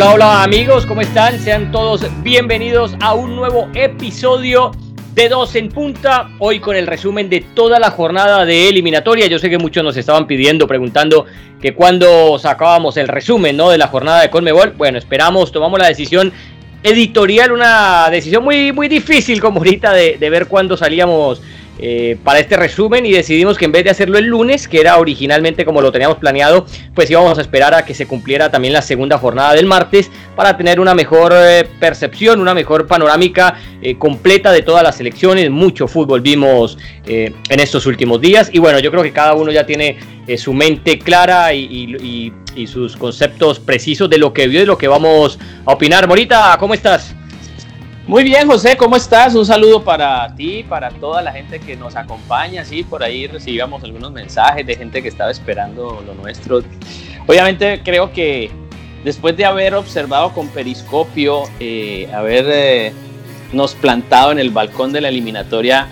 Hola, hola amigos, ¿cómo están? Sean todos bienvenidos a un nuevo episodio de Dos en Punta. Hoy con el resumen de toda la jornada de eliminatoria. Yo sé que muchos nos estaban pidiendo, preguntando que cuando sacábamos el resumen ¿no? de la jornada de Conmebol. Bueno, esperamos, tomamos la decisión editorial, una decisión muy, muy difícil como ahorita de, de ver cuándo salíamos eh, para este resumen y decidimos que en vez de hacerlo el lunes, que era originalmente como lo teníamos planeado, pues íbamos a esperar a que se cumpliera también la segunda jornada del martes para tener una mejor eh, percepción, una mejor panorámica eh, completa de todas las elecciones. Mucho fútbol vimos en estos últimos días y bueno, yo creo que cada uno ya tiene su mente clara y, y sus conceptos precisos de lo que vio y lo que vamos a opinar. Morita, ¿cómo estás? Muy bien, José, ¿cómo estás? Un saludo para ti, para toda la gente que nos acompaña. Sí, por ahí recibíamos algunos mensajes de gente que estaba esperando lo nuestro. Obviamente creo que después de haber observado con periscopio, eh, haber eh, nos plantado en el balcón de la eliminatoria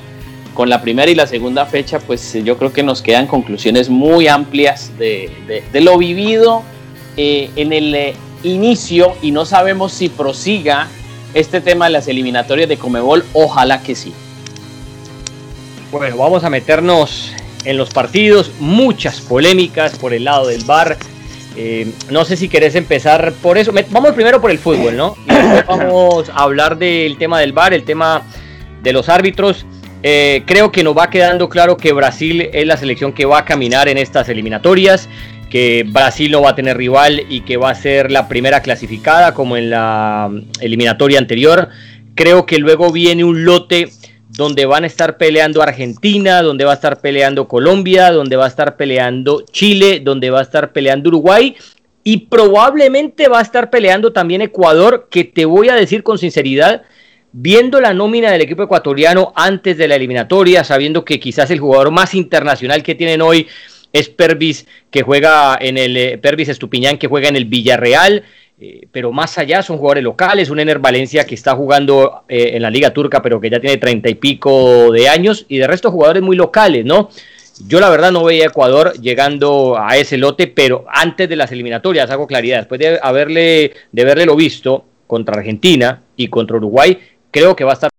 con la primera y la segunda fecha, pues yo creo que nos quedan conclusiones muy amplias de, lo vivido eh, en el inicio y no sabemos si prosiga este tema de las eliminatorias de Comebol, ojalá que sí. Bueno, vamos a meternos en los partidos, muchas polémicas por el lado del bar. Eh, no sé si querés empezar por eso. Vamos primero por el fútbol, ¿no? Y después vamos a hablar del tema del bar, el tema de los árbitros. Eh, creo que nos va quedando claro que Brasil es la selección que va a caminar en estas eliminatorias que Brasil no va a tener rival y que va a ser la primera clasificada como en la eliminatoria anterior. Creo que luego viene un lote donde van a estar peleando Argentina, donde va a estar peleando Colombia, donde va a estar peleando Chile, donde va a estar peleando Uruguay y probablemente va a estar peleando también Ecuador, que te voy a decir con sinceridad, viendo la nómina del equipo ecuatoriano antes de la eliminatoria, sabiendo que quizás el jugador más internacional que tienen hoy es Pervis que juega en el eh, Pervis Estupiñán que juega en el Villarreal, eh, pero más allá son jugadores locales, un Ener Valencia que está jugando eh, en la Liga Turca, pero que ya tiene treinta y pico de años, y de resto jugadores muy locales, ¿no? Yo la verdad no veía a Ecuador llegando a ese lote, pero antes de las eliminatorias, hago claridad, después de haberle, de haberle lo visto contra Argentina y contra Uruguay, creo que va a estar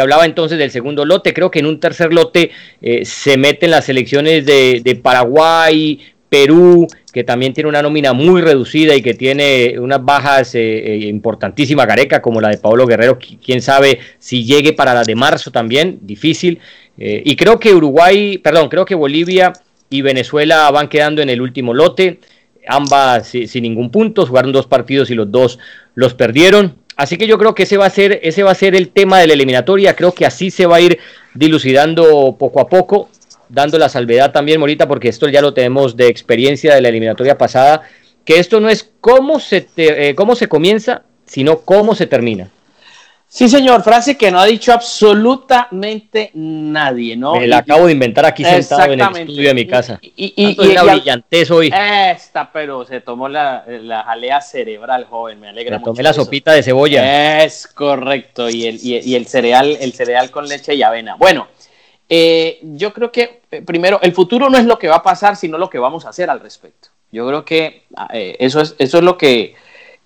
hablaba entonces del segundo lote. Creo que en un tercer lote eh, se meten las selecciones de, Paraguay, Perú, que también tiene una nómina muy reducida y que tiene unas bajas eh, eh, importantísimas, Gareca, como la de Pablo Guerrero, quién sabe si llegue para la de marzo también, difícil. y creo que Uruguay, perdón, creo que Bolivia y Venezuela van quedando en el último lote, ambas sin ningún punto, jugaron dos partidos y los dos los perdieron. Así que yo creo que ese va a ser, ese va a ser el tema de la eliminatoria. Creo que así se va a ir dilucidando poco a poco, dando la salvedad también, Morita, porque esto ya lo tenemos de experiencia de la eliminatoria pasada, que esto no es cómo se, eh, cómo se comienza, sino cómo se termina. Sí, señor, frase que no ha dicho absolutamente nadie, ¿no? Me la acabo de inventar aquí sentado en el estudio de mi casa. Y, y, y, una brillantez hoy. Esta, pero se tomó la, la jalea cerebral, joven, me alegra me mucho. Tomé la sopita de cebolla. Es correcto, y el, y, el cereal, el cereal con leche y avena. Bueno, eh, yo creo que eh, primero, el futuro no es lo que va a pasar, sino lo que vamos a hacer al respecto. Yo creo que eh, eso, es, eso es lo que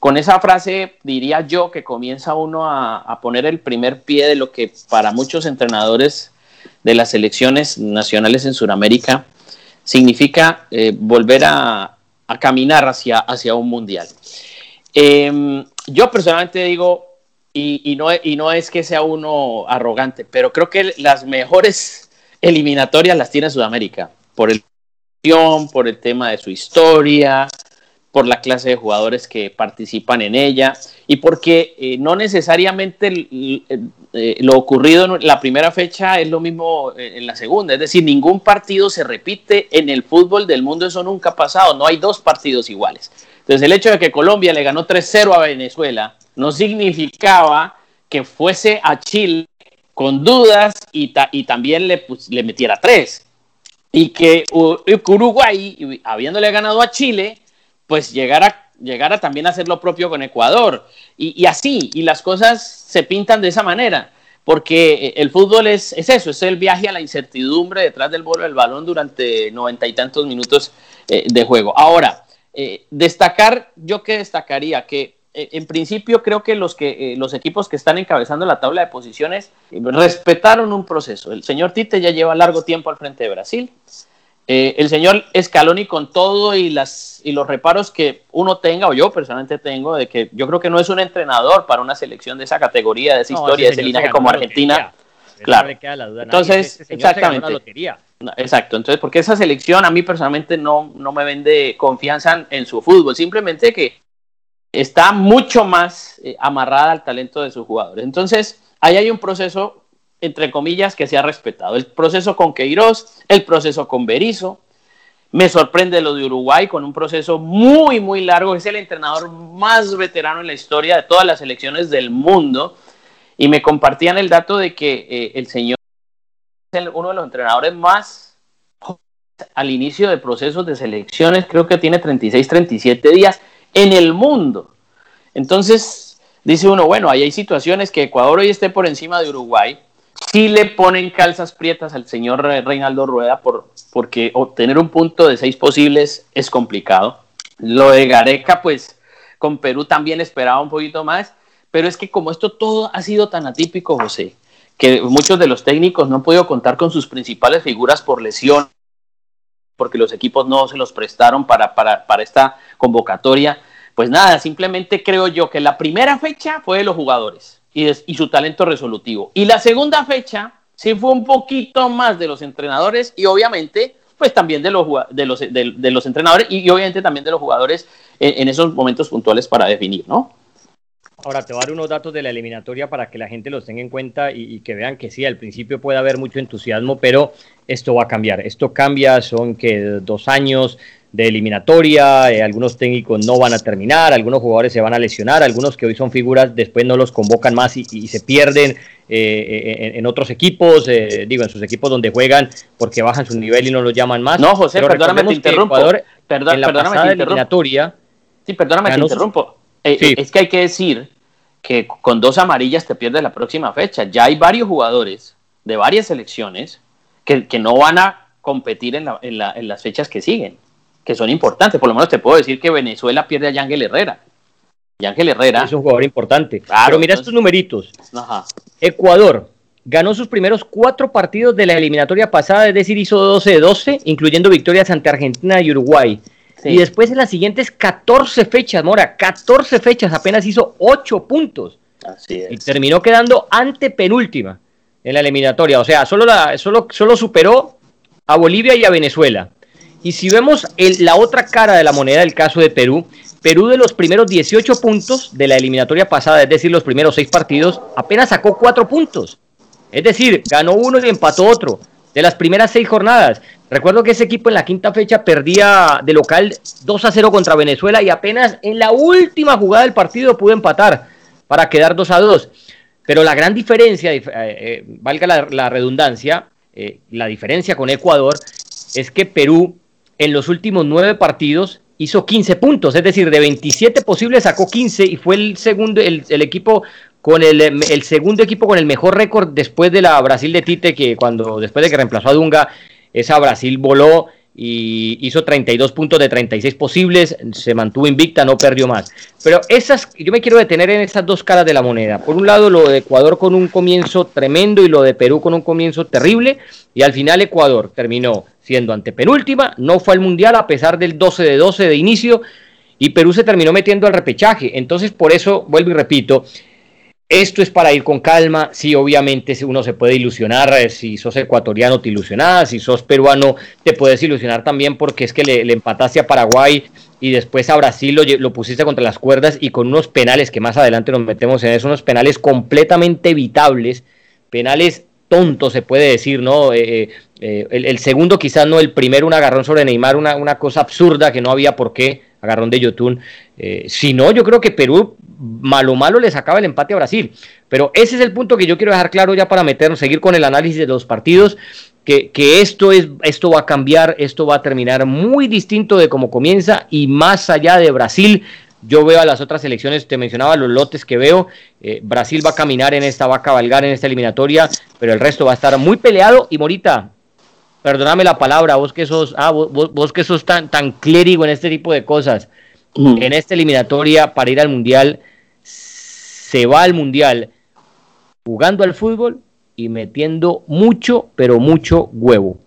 con esa frase diría yo que comienza uno a, poner el primer pie de lo que para muchos entrenadores de las selecciones nacionales en Sudamérica significa eh, volver a, caminar hacia, hacia un mundial. Em, yo personalmente digo, y, no, y no es que sea uno arrogante, pero creo que las mejores eliminatorias las tiene Sudamérica, por el por el tema de su historia, por la clase de jugadores que participan en ella y porque eh, no necesariamente eh, lo ocurrido en la primera fecha es lo mismo en la segunda. Es decir, ningún partido se repite en el fútbol del mundo, eso nunca ha pasado, no hay dos partidos iguales. Entonces el hecho de que Colombia le ganó 3-0 a Venezuela no significaba que fuese a Chile con dudas y, y también le, le metiera tres. Y que Uruguay, habiéndole ganado a Chile, pues llegar a, también a hacer lo propio con Ecuador. Y, así, y las cosas se pintan de esa manera, porque eh, el fútbol es, eso, es el viaje a la incertidumbre detrás del bolo del balón durante noventa y tantos minutos eh, de juego. Ahora, eh, destacar, yo que destacaría que eh, en principio creo que los, que los equipos que están encabezando la tabla de posiciones respetaron un proceso. El señor Tite ya lleva largo tiempo al frente de Brasil. El señor Scaloni con todo y, las, y los reparos que uno tenga, o yo personalmente tengo, de que yo creo que no es un entrenador para una selección de esa categoría, de esa historia, de ese linaje como Argentina. Claro. Entonces, este exactamente. Exacto. Entonces, porque esa selección a mí personalmente no, no me vende confianza en, su fútbol. Simplemente que está mucho más eh, amarrada al talento de sus jugadores. Entonces, ahí hay un proceso, entre comillas, que se ha respetado. El proceso con Queiroz, el proceso con Berizzo. Me sorprende lo de Uruguay con un proceso muy, muy largo. Es el entrenador más veterano en la historia de todas las selecciones del mundo y me compartían el dato de que eh, el señor es uno de los entrenadores más al inicio de procesos de selecciones, creo que tiene 36, 37 días en el mundo. Entonces, dice uno, bueno, ahí hay situaciones que Ecuador hoy esté por encima de Uruguay, sí le ponen calzas prietas al señor Reinaldo Rueda por, porque obtener un punto de seis posibles es complicado. Lo de Gareca, pues con Perú también esperaba un poquito más, pero es que como esto todo ha sido tan atípico, José, que muchos de los técnicos no han podido contar con sus principales figuras por lesión, porque los equipos no se los prestaron para, para, para esta convocatoria. Pues nada, simplemente creo yo que la primera fecha fue de los jugadores y, y su talento resolutivo. Y la segunda fecha sí fue un poquito más de los entrenadores y obviamente pues también de los, de los, entrenadores y, obviamente también de los jugadores en, esos momentos puntuales para definir, ¿no? Ahora te voy a dar unos datos de la eliminatoria para que la gente los tenga en cuenta y, que vean que sí, al principio puede haber mucho entusiasmo, pero esto va a cambiar. Esto cambia, son que dos años de eliminatoria, eh, algunos técnicos no van a terminar, algunos jugadores se van a lesionar, algunos que hoy son figuras después no los convocan más y, se pierden eh, en, otros equipos, eh, digo, en sus equipos donde juegan porque bajan su nivel y no los llaman más. No, José, perdóname, te interrumpo. Perdón, en la pasada eliminatoria... Sí, perdóname, te interrumpo. Es que hay que decir que con dos amarillas te pierdes la próxima fecha. Ya hay varios jugadores de varias selecciones que, no van a competir en, las fechas que siguen, que son importantes. Por lo menos te puedo decir que Venezuela pierde a Yangel Herrera. Yangel Herrera. Es un jugador importante. Pero mira estos numeritos. Ecuador ganó sus primeros cuatro partidos de la eliminatoria pasada, es decir, hizo 12 de 12, incluyendo victorias ante Argentina y Uruguay. Y después en las siguientes 14 fechas, Mora, 14 fechas, apenas hizo 8 puntos. Así es. Y terminó quedando ante penúltima en la eliminatoria. O sea, solo, la, solo, solo superó a Bolivia y a Venezuela. Y si vemos la otra cara de la moneda, el caso de Perú, Perú de los primeros 18 puntos de la eliminatoria pasada, es decir, los primeros 6 partidos, apenas sacó 4 puntos. Es decir, ganó uno y empató otro de las primeras 6 jornadas. Recuerdo que ese equipo en la quinta fecha perdía de local 2 a 0 contra Venezuela y apenas en la última jugada del partido pudo empatar para quedar 2 a 2. Pero la gran diferencia, eh, eh, valga la, redundancia, eh, la diferencia con Ecuador es que Perú en los últimos nueve partidos hizo 15 puntos, es decir, de 27 posibles sacó 15 y fue el segundo, el, equipo con el, el, segundo equipo con el mejor récord después de la Brasil de Tite, que cuando después de que reemplazó a Dunga esa Brasil voló y hizo 32 puntos de 36 posibles, se mantuvo invicta, no perdió más. Pero esas, yo me quiero detener en esas dos caras de la moneda. Por un lado, lo de Ecuador con un comienzo tremendo y lo de Perú con un comienzo terrible. Y al final Ecuador terminó siendo antepenúltima, no fue al Mundial a pesar del 12 de 12 de inicio. Y Perú se terminó metiendo al repechaje. Entonces, por eso, vuelvo y repito, esto es para ir con calma. Sí, obviamente uno se puede ilusionar. Eh, si sos ecuatoriano, te ilusionas. Si sos peruano, te puedes ilusionar también porque es que le, empataste a Paraguay y después a Brasil lo, pusiste contra las cuerdas y con unos penales que más adelante nos metemos en eso, unos penales completamente evitables, penales tontos se puede decir, ¿no? Eh, eh, el, segundo quizás no, el primero un agarrón sobre Neymar, una, una cosa absurda que no había por qué, agarrón de Yotun. si no, yo creo que Perú malo malo le sacaba el empate a Brasil. Pero ese es el punto que yo quiero dejar claro ya para meternos, seguir con el análisis de los partidos, que, esto, es, esto va a cambiar, esto va a terminar muy distinto de cómo comienza y más allá de Brasil. Yo veo a las otras elecciones, te mencionaba los lotes que veo, eh, Brasil va a caminar en esta, va a cabalgar en esta eliminatoria, pero el resto va a estar muy peleado y Morita, perdóname la palabra, vos que sos, ah, vos, que sos tan, tan clérigo en este tipo de cosas, en esta eliminatoria para ir al Mundial, se va al Mundial jugando al fútbol y metiendo mucho, pero mucho huevo.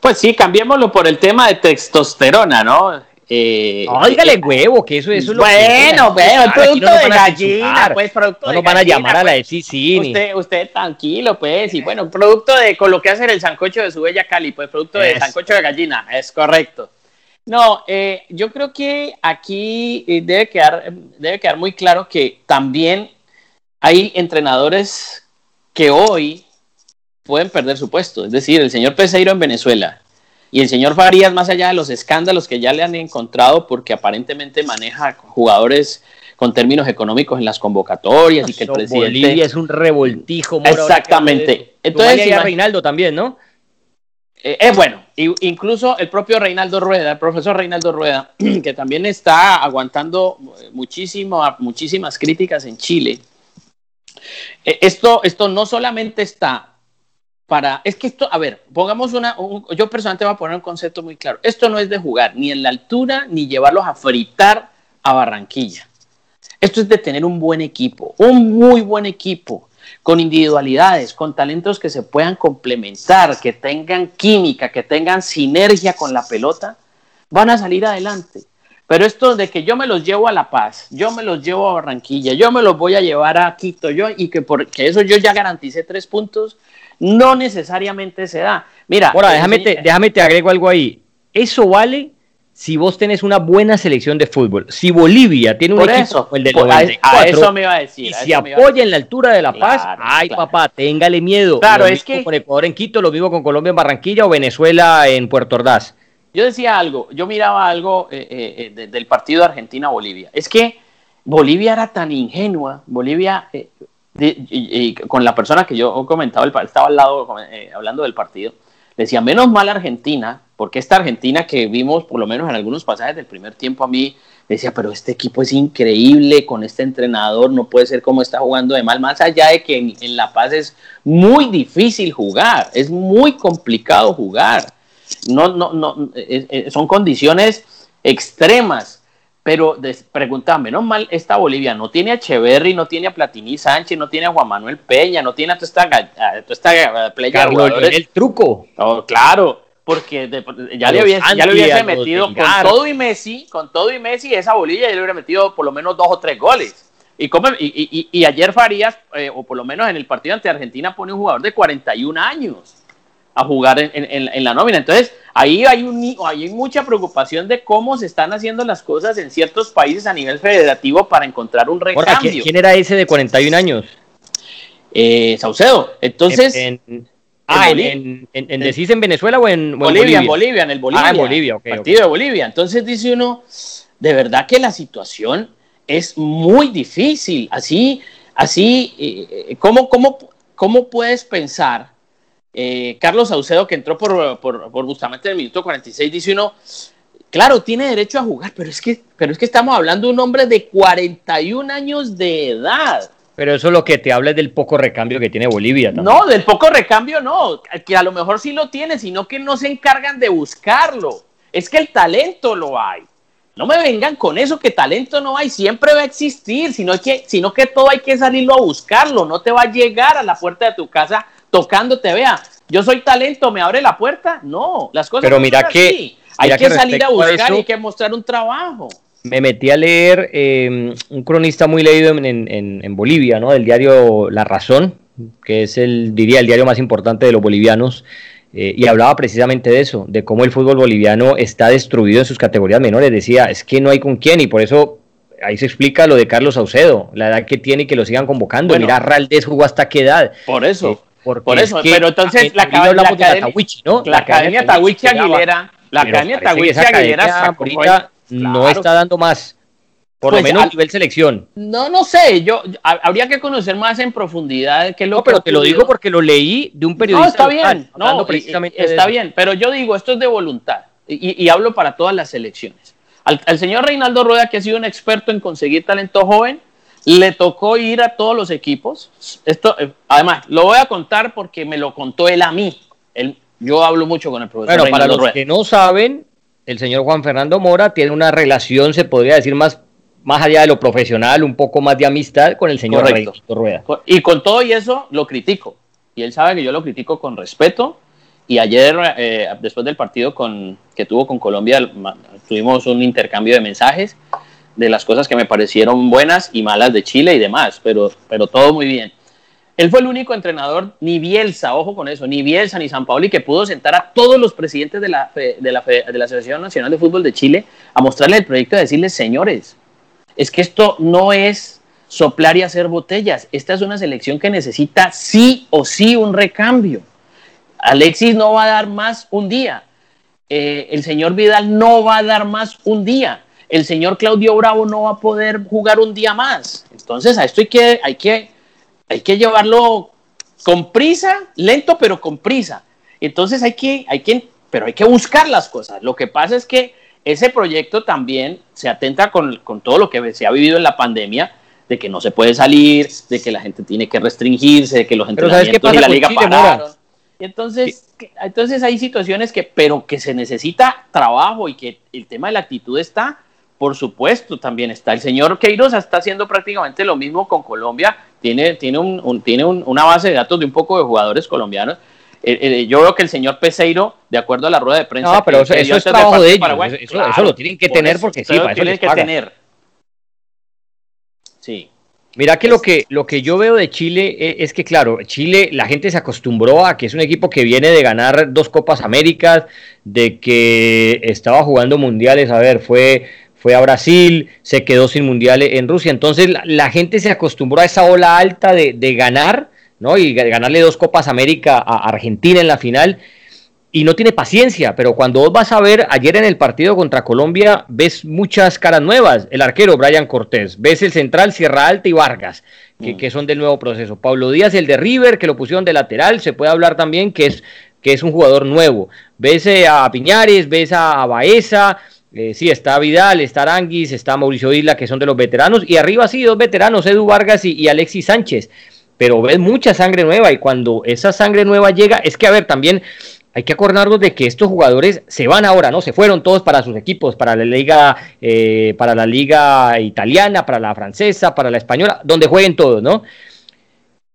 Pues sí, cambiémoslo por el tema de testosterona, ¿no? Eh, Óigale eh, huevo, que eso, eso es lo bueno, que bueno, producto de gallina, pues producto no nos van a llamar a la pues. de sí, Usted, usted tranquilo, pues, y bueno, producto de con lo que hace el sancocho de su bella Cali, pues producto de sancocho de gallina, es correcto. No, eh, yo creo que aquí eh, debe quedar, debe quedar muy claro que también hay entrenadores que hoy pueden perder su puesto. Es decir, el señor Peseiro en Venezuela y el señor Farías, más allá de los escándalos que ya le han encontrado porque aparentemente maneja jugadores con términos económicos en las convocatorias y que el presidente... Bolivia es un revoltijo. Exactamente. Entonces, y Reinaldo también, ¿no? Eh, es bueno, incluso el propio Reinaldo Rueda, el profesor Reinaldo Rueda, que también está aguantando muchísimo, muchísimas críticas en Chile. Eh, esto, esto no solamente está para, es que esto, a ver, pongamos una, yo personalmente voy a poner un concepto muy claro, esto no es de jugar ni en la altura ni llevarlos a fritar a Barranquilla. Esto es de tener un buen equipo, un muy buen equipo, con individualidades, con talentos que se puedan complementar, que tengan química, que tengan sinergia con la pelota, van a salir adelante. Pero esto de que yo me los llevo a La Paz, yo me los llevo a Barranquilla, yo me los voy a llevar a Quito, yo, y que porque eso yo ya garanticé tres puntos, no necesariamente se da. Mira. Ahora, déjame te, déjame te agrego algo ahí. Eso vale si vos tenés una buena selección de fútbol. Si Bolivia tiene un equipo el de 94, eso me iba a decir. Y si apoya en la altura de La Paz, ay papá, téngale miedo. Claro, es que con Ecuador en Quito, lo mismo con Colombia en Barranquilla o Venezuela en Puerto Ordaz. Yo decía algo, yo miraba algo eh, eh, eh, del partido Argentina-Bolivia. Es que Bolivia era tan ingenua, Bolivia y, con la persona que yo comentaba, estaba al lado eh, hablando del partido, decía, menos mal Argentina, porque esta Argentina que vimos por lo menos en algunos pasajes del primer tiempo a mí, decía, pero este equipo es increíble con este entrenador, no puede ser como está jugando de mal, más allá de que en, La Paz es muy difícil jugar, es muy complicado jugar, no, no, no, son condiciones extremas pero preguntame, menos mal esta Bolivia no tiene a Echeverry, no tiene a Platini Sánchez, no tiene a Juan Manuel Peña, no tiene a toda esta, a toda esta playa el truco. Oh, claro, porque ya, le hubiese, ya, le hubiese, metido con todo y Messi, con todo y Messi, esa Bolivia ya le hubiera metido por lo menos dos o tres goles. Y, como, y, y, ayer Farías, eh, o por lo menos en el partido ante Argentina, pone un jugador de 41 años a jugar en, en, la nómina. Entonces, ahí hay, un, hay mucha preocupación de cómo se están haciendo las cosas en ciertos países a nivel federativo para encontrar un recambio. ¿Quién era ese de 41 años? Eh, Saucedo. Entonces... En, ah, en, en, decís en Venezuela o en, Bolivia, en Bolivia? En el Bolivia. Ah, en Bolivia, Partido de Bolivia. Entonces dice uno, de verdad que la situación es muy difícil. Así, así, eh, eh, ¿cómo, cómo, cómo puedes pensar eh, Carlos Saucedo, que entró por, por, por Bustamante en el minuto 46, dice uno, claro, tiene derecho a jugar, pero es que, pero es que estamos hablando de un hombre de 41 años de edad. Pero eso es lo que te habla del poco recambio que tiene Bolivia. No, del poco recambio no, que a lo mejor sí lo tiene, sino que no se encargan de buscarlo. Es que el talento lo hay. No me vengan con eso que talento no hay, siempre va a existir, sino que, sino que todo hay que salirlo a buscarlo, no te va a llegar a la puerta de tu casa tocándote, vea, yo soy talento, me abre la puerta. No, las cosas Pero mira que hay que, salir a buscar y hay que mostrar un trabajo. Me metí a leer em, un cronista muy leído en, Bolivia, ¿no? Del diario La Razón, que es el, diría, el diario más importante de los bolivianos, eh, y hablaba precisamente de eso, de cómo el fútbol boliviano está destruido en sus categorías menores. Decía, es que no hay con quién, y por eso ahí se explica lo de Carlos Saucedo, la edad que tiene y que lo sigan convocando. Mira, Raldés jugó hasta qué edad. Por eso. Eh, por eso, pero entonces la, academia, la, academia, ¿no? la, academia Tawichi Aguilera, la academia Tawichi Aguilera ahorita no está dando más. Por lo pues, menos a nivel selección. No, no sé, yo, habría que conocer más en profundidad qué es lo no, pero te lo digo porque lo leí de un periodista. No, está bien, no, precisamente está bien, pero yo digo, esto es de voluntad y, hablo para todas las selecciones. Al, al, señor Reinaldo Rueda, que ha sido un experto en conseguir talento joven, le tocó ir a todos los equipos. Esto, eh, además, lo voy a contar porque me lo contó él a mí. Él, Yo hablo mucho con el profesor. Bueno, para los que no saben, el señor Juan Fernando Mora tiene una relación, se podría decir, más, más allá de lo profesional, un poco más de amistad con el señor Rueda. Y con todo y eso lo critico. Y él sabe que yo lo critico con respeto. Y ayer, eh, después del partido con, que tuvo con Colombia, tuvimos un intercambio de mensajes de las cosas que me parecieron buenas y malas de Chile y demás, pero, pero todo muy bien. Él fue el único entrenador, ni Bielsa, ojo con eso, ni Bielsa ni San Paoli, que pudo sentar a todos los presidentes de la, de la, de la Asociación Nacional de Fútbol de Chile a mostrarle el proyecto y decirles, señores, es que esto no es soplar y hacer botellas, esta es una selección que necesita sí o sí un recambio. Alexis no va a dar más un día, eh, el señor Vidal no va a dar más un día, el señor Claudio Bravo no va a poder jugar un día más. Entonces a esto hay que, hay que hay que llevarlo con prisa, lento pero con prisa. Entonces hay que, hay que, pero hay que buscar las cosas. Lo que pasa es que ese proyecto también se atenta con, con todo lo que se ha vivido en la pandemia, de que no se puede salir, de que la gente tiene que restringirse, de que los entrenamientos y la liga pararon. entonces, entonces hay situaciones que, pero que se necesita trabajo y que el tema de la actitud está, por supuesto, también está. El señor Queiroz está haciendo prácticamente lo mismo con Colombia tiene, tiene, un, tiene una base de datos de un poco de jugadores colomdianos. Eh, eh, yo veo que el señor Peseiro, de acuerdo a la rueda de prensa, no, pero eso, es trabajo de ellos. eso, lo tienen que tener porque sí, para eso tienen que tener. Sí. Mira que lo que lo que yo veo de Chile es, es, que claro, Chile la gente se acostumbró a que es un equipo que viene de ganar dos Copas Américas, de que estaba jugando mundiales, a ver, fue fue a Brasil, se quedó sin mundial en Rusia. Entonces la, gente se acostumbró a esa ola alta de, ganar, ¿no? Y ganarle dos Copas América a Argentina en la final. Y no tiene paciencia, pero cuando vos vas a ver ayer en el partido contra Colombia, ves muchas caras nuevas. El arquero Brian Cortés, ves el central Sierra Alta y Vargas, que, mm. que son del nuevo proceso. Pablo Díaz, el de River, que lo pusieron de lateral, se puede hablar también que es, que es un jugador nuevo. Ves eh, a Piñares, ves a Baeza, eh, sí, está Vidal, está Aranguis, está Mauricio Isla, que son de los veteranos, y arriba sí, dos veteranos, Edu Vargas y, Alexis Sánchez. Pero ves mucha sangre nueva, y cuando esa sangre nueva llega, es que, a ver, también hay que acordarnos de que estos jugadores se van ahora, ¿no? Se fueron todos para sus equipos, para la liga, eh, para la liga italiana, para la francesa, para la española, donde jueguen todos, ¿no?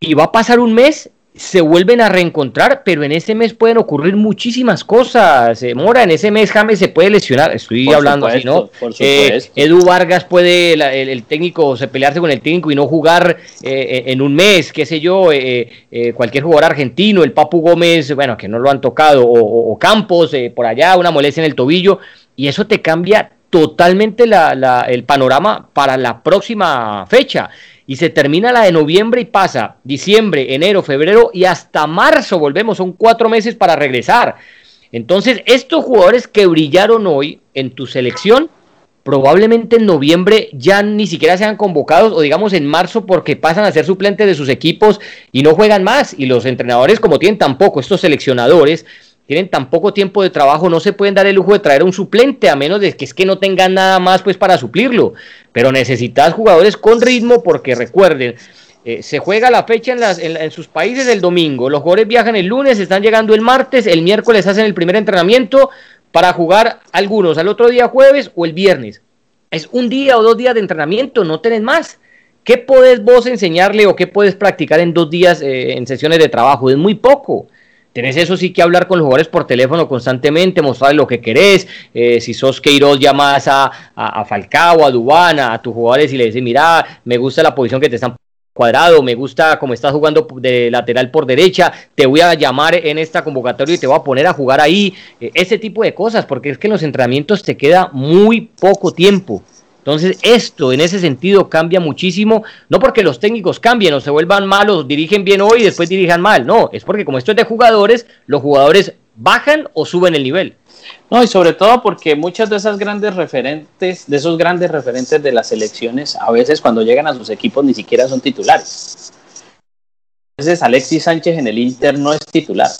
Y va a pasar un mes se vuelven a reencontrar, pero en ese mes pueden ocurrir muchísimas cosas. Eh, Mora, en ese mes James se puede lesionar, estoy hablando así, ¿no? Eh, Edu Vargas puede, el, técnico, se pelearse con el técnico y no jugar eh, en un mes, qué sé yo, cualquier jugador argentino, el Papu Gómez, bueno, que no lo han tocado, o, Campos, por allá, una molestia en el tobillo, y eso te cambia totalmente el panorama para la próxima fecha y se termina la de noviembre y pasa diciembre, enero, febrero y hasta marzo volvemos, son cuatro meses para regresar. Entonces, estos jugadores que brillaron hoy en tu selección, probablemente en noviembre ya ni siquiera sean convocados o digamos en marzo porque pasan a ser suplentes de sus equipos y no juegan más. Y los entrenadores, como tienen tampoco estos seleccionadores, tienen tan poco tiempo de trabajo, no se pueden dar el lujo de traer un suplente, a menos de que es que no tengan nada más pues para suplirlo. Pero necesitas jugadores con ritmo porque recuerden, eh, se juega la fecha en, las, en, sus países el domingo, los jugadores viajan el lunes, están llegando el martes, el miércoles hacen el primer entrenamiento para jugar algunos al otro día jueves o el viernes. Es un día o dos días de entrenamiento, no tenés más. ¿Qué podés vos enseñarle o qué puedes practicar en dos días eh, en sesiones de trabajo? Es muy poco. Tenés eso sí que hablar con los jugadores por teléfono constantemente, mostrarles lo que querés. Eh, si sos Queiroz, llamas a, a, Falcao, a Dubana, a tus jugadores y le dices, mira, me gusta la posición que te están cuadrado, me gusta cómo estás jugando de lateral por derecha, te voy a llamar en esta convocatoria y te voy a poner a jugar ahí, eh, ese tipo de cosas, porque es que en los entrenamientos te queda muy poco tiempo. Entonces, esto en ese sentido cambia muchísimo, no porque los técnicos cambien o se vuelvan malos, dirigen bien hoy y después dirijan mal, no, es porque como esto es de jugadores, los jugadores bajan o suben el nivel. No, y sobre todo porque muchas de esas grandes referentes, de esos grandes referentes de las selecciones, a veces cuando llegan a sus equipos ni siquiera son titulares. A veces Alexis Sánchez en el Inter no es titular.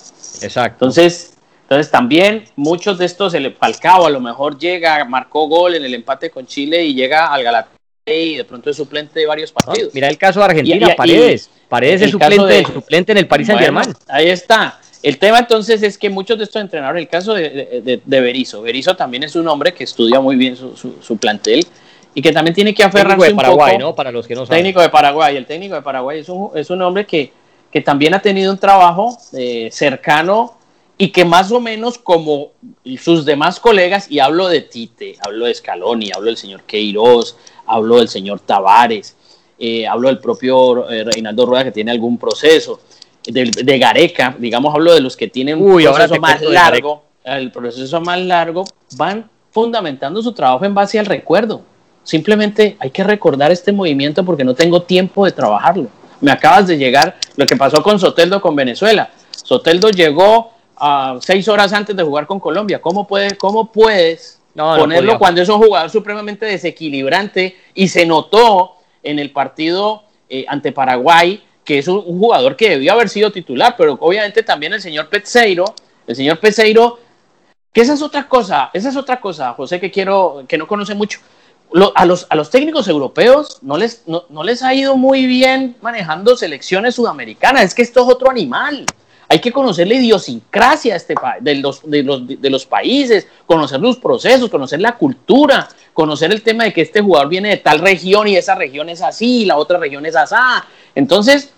Exacto. Entonces, entonces también muchos de estos, el Falcao a lo mejor llega, marcó gol en el empate con Chile y llega al Galatasaray y de pronto es suplente de varios partidos. mira el caso de Argentina, Paredes. Paredes es suplente, suplente en el Paris Saint Germain. ahí está. El tema entonces es que muchos de estos entrenadores, el caso de, de, de Berizzo, Berizzo también es un hombre que estudia muy bien su, su, plantel y que también tiene que aferrarse técnico de Paraguay, ¿no? Para los que no saben. Técnico de Paraguay. El técnico de Paraguay es un, es un hombre que, que también ha tenido un trabajo eh, cercano y que más o menos como sus demás colegas, y hablo de Tite, hablo de Scaloni, hablo del señor Queiroz, hablo del señor Tavares, eh, hablo del propio eh, Reinaldo Rueda que tiene algún proceso, de, Gareca, digamos, hablo de los que tienen un proceso más largo, el proceso más largo, van fundamentando su trabajo en base al recuerdo. Simplemente hay que recordar este movimiento porque no tengo tiempo de trabajarlo. Me acabas de llegar lo que pasó con Soteldo con Venezuela. Soteldo llegó a seis horas antes de jugar con Colombia. ¿Cómo, puede, cómo puedes ponerlo cuando es un jugador supremamente desequilibrante y se notó en el partido eh, ante Paraguay que es un, jugador que debió haber sido titular, pero obviamente también el señor Peseiro, el señor Peseiro, que esa es otra cosa, esa es otra cosa, José, que quiero, que no conoce mucho. a, los, a los técnicos europeos no les, no, les ha ido muy bien manejando selecciones sudamericanas, es que esto es otro animal. Hay que conocer la idiosincrasia este, de, los, de, los, países, conocer los procesos, conocer la cultura, conocer el tema de que este jugador viene de tal región y esa región es así, y la otra región es así. Entonces,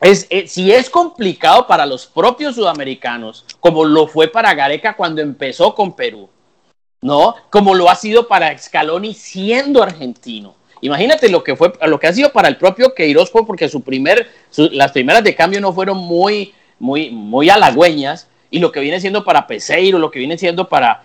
es, eh, si es complicado para los propios sudamericanos, como lo fue para Gareca cuando empezó con Perú, ¿no? Como lo ha sido para Scaloni siendo argentino. Imagínate lo que fue, lo que ha sido para el propio Queiroz, porque su primer, las primeras de cambio no fueron muy, muy, muy halagüeñas, y lo que viene siendo para Peseiro, lo que viene siendo para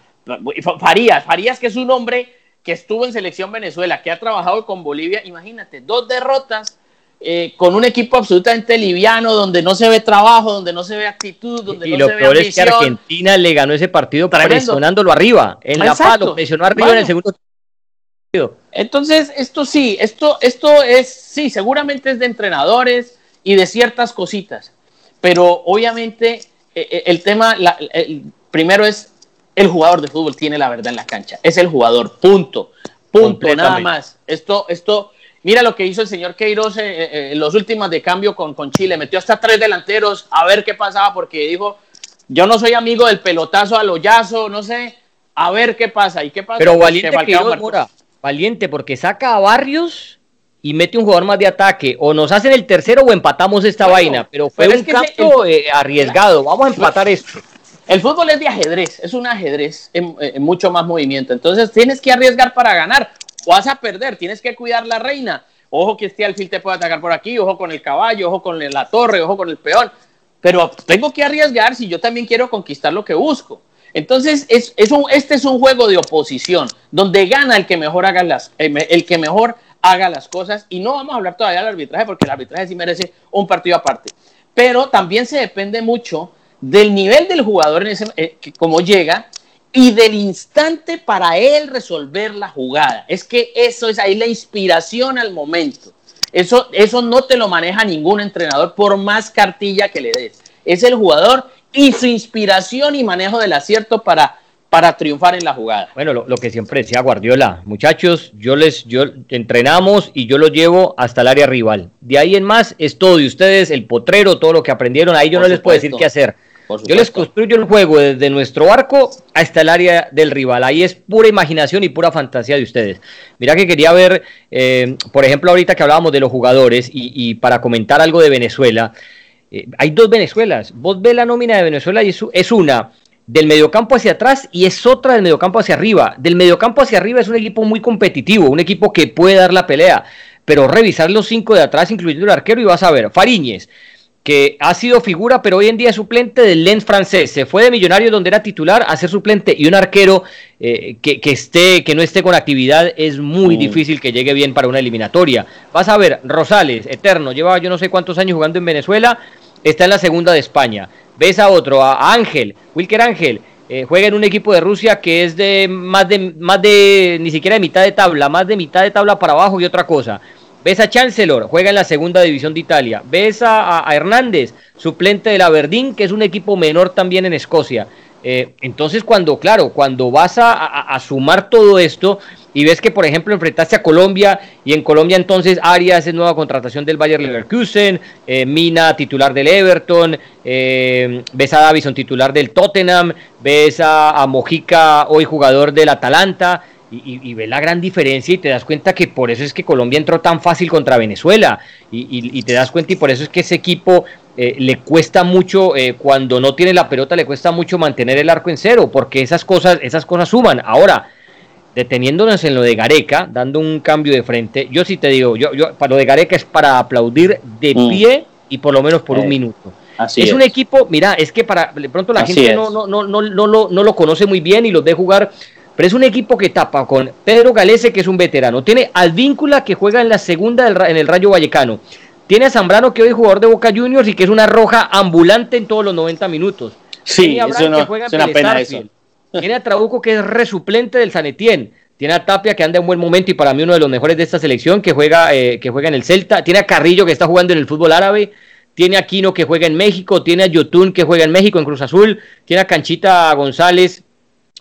Farías, Farías que es un hombre que estuvo en selección Venezuela, que ha trabajado con Bolivia, imagínate, dos derrotas eh, con un equipo absolutamente liviano, donde no se ve trabajo, donde no se ve actitud, donde y no se ve Y lo peor es que Argentina le ganó ese partido presionándolo arriba, en la palo, presionó arriba en el segundo partido. Entonces, esto sí, esto, esto es, sí, seguramente es de entrenadores y de ciertas cositas, pero obviamente eh, eh, el tema, primero es el jugador de fútbol tiene la verdad en la cancha, es el jugador, punto, punto, nada más. Esto, esto, Mira lo que hizo el señor Queiroz eh, eh, en los últimos de cambio con, con, Chile. Metió hasta tres delanteros a ver qué pasaba porque dijo, yo no soy amigo del pelotazo al hoyazo, no sé, a ver qué pasa. ¿Y qué pasa? Pero valiente Queiroz, valiente porque saca a Barrios y mete un jugador más de ataque. O nos hacen el tercero o empatamos esta vaina. Pero fue un cambio eh, arriesgado. Vamos a empatar esto. El fútbol es de ajedrez, es un ajedrez en, mucho más movimiento. Entonces tienes que arriesgar para ganar vas a perder, tienes que cuidar la reina. Ojo que este alfil te puede atacar por aquí, ojo con el caballo, ojo con la torre, ojo con el peón. Pero tengo que arriesgar si yo también quiero conquistar lo que busco. Entonces, es, este es un juego de oposición, donde gana el que mejor haga las, eh, el que mejor haga las cosas. Y no vamos a hablar todavía del arbitraje, porque el arbitraje sí merece un partido aparte. Pero también se depende mucho del nivel del jugador en ese, eh, como llega y del instante para él resolver la jugada. Es que eso es ahí la inspiración al momento. Eso, eso no te lo maneja ningún entrenador por más cartilla que le des. Es el jugador y su inspiración y manejo del acierto para, para triunfar en la jugada. Bueno, lo, que siempre decía Guardiola, muchachos, yo les yo entrenamos y yo los llevo hasta el área rival. De ahí en más es todo de ustedes, el potrero, todo lo que aprendieron, ahí yo no les puedo decir qué hacer. Yo les construyo el juego desde nuestro arco hasta el área del rival. Ahí es pura imaginación y pura fantasía de ustedes. Mira que quería ver, eh, por ejemplo, ahorita que hablábamos de los jugadores y, para comentar algo de Venezuela. Eh, hay dos Venezuelas. Vos ves la nómina de Venezuela y es, una del mediocampo hacia atrás y es otra del mediocampo hacia arriba. Del mediocampo hacia arriba es un equipo muy competitivo, un equipo que puede dar la pelea. Pero revisar los cinco de atrás, incluyendo el arquero, y vas a ver, Fariñez, que ha sido figura, pero hoy en día es suplente del Lens francés. Se fue de Millonario donde era titular a ser suplente y un arquero eh, que, esté, que no esté con actividad es muy mm. difícil que llegue bien para una eliminatoria. Vas a ver, Rosales, eterno, lleva yo no sé cuántos años jugando en Venezuela, está en la segunda de España. Ves a otro, a Ángel, Wilker Ángel, eh, juega en un equipo de Rusia que es de más de más de ni siquiera de mitad de tabla, más de mitad de tabla para abajo y otra cosa. Ves a Chancellor, juega en la segunda división de Italia. Ves a, Hernández, suplente del Aberdeen, que es un equipo menor también en Escocia. Eh, entonces, cuando, claro, cuando vas a, sumar todo esto y ves que, por ejemplo, enfrentaste a Colombia y en Colombia entonces Arias es nueva contratación del Bayer Leverkusen, eh, Mina titular del Everton, eh, ves a Davison titular del Tottenham, ves a, Mojica hoy jugador del Atalanta. Y, ves la gran diferencia y te das cuenta que por eso es que Colombia entró tan fácil contra Venezuela y, te das cuenta y por eso es que ese equipo eh, le cuesta mucho, eh, cuando no tiene la pelota, le cuesta mucho mantener el arco en cero, porque esas cosas, esas cosas suman. Ahora, deteniéndonos en lo de Gareca, dando un cambio de frente, yo sí te digo, yo, yo para lo de Gareca es para aplaudir de mm. pie y por lo menos por un eh, minuto. es, un equipo, mira, es que para de pronto la gente no, no, no, no, no, lo, no lo conoce muy bien y los de jugar, pero es un equipo que tapa con Pedro Galese, que es un veterano, tiene al Víncula que juega en la segunda en el Rayo Vallecano, tiene a Zambrano, que hoy es jugador de Boca Juniors y que es una roja ambulante en todos los 90 minutos. Sí, Tiene a eso no, que es una pena Tiene a Trabuco, que es resuplente del Sanetien. Tiene a Tapia, que anda en buen momento y para mí uno de los mejores de esta selección, que juega, eh, que juega en el Celta. Tiene a Carrillo, que está jugando en el fútbol árabe. Tiene a Quino, que juega en México. Tiene a Yotun, que juega en México, en Cruz Azul. Tiene a Canchita González,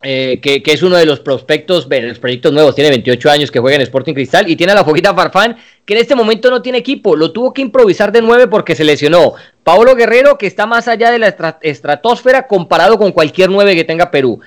eh, que, es uno de los prospectos, de los proyectos nuevos, tiene 28 años que juega en Sporting Cristal y tiene a la Foguita Farfán, que en este momento no tiene equipo, lo tuvo que improvisar de nueve porque se lesionó. Paolo Guerrero, que está más allá de la estratosfera comparado con cualquier nueve que tenga Perú.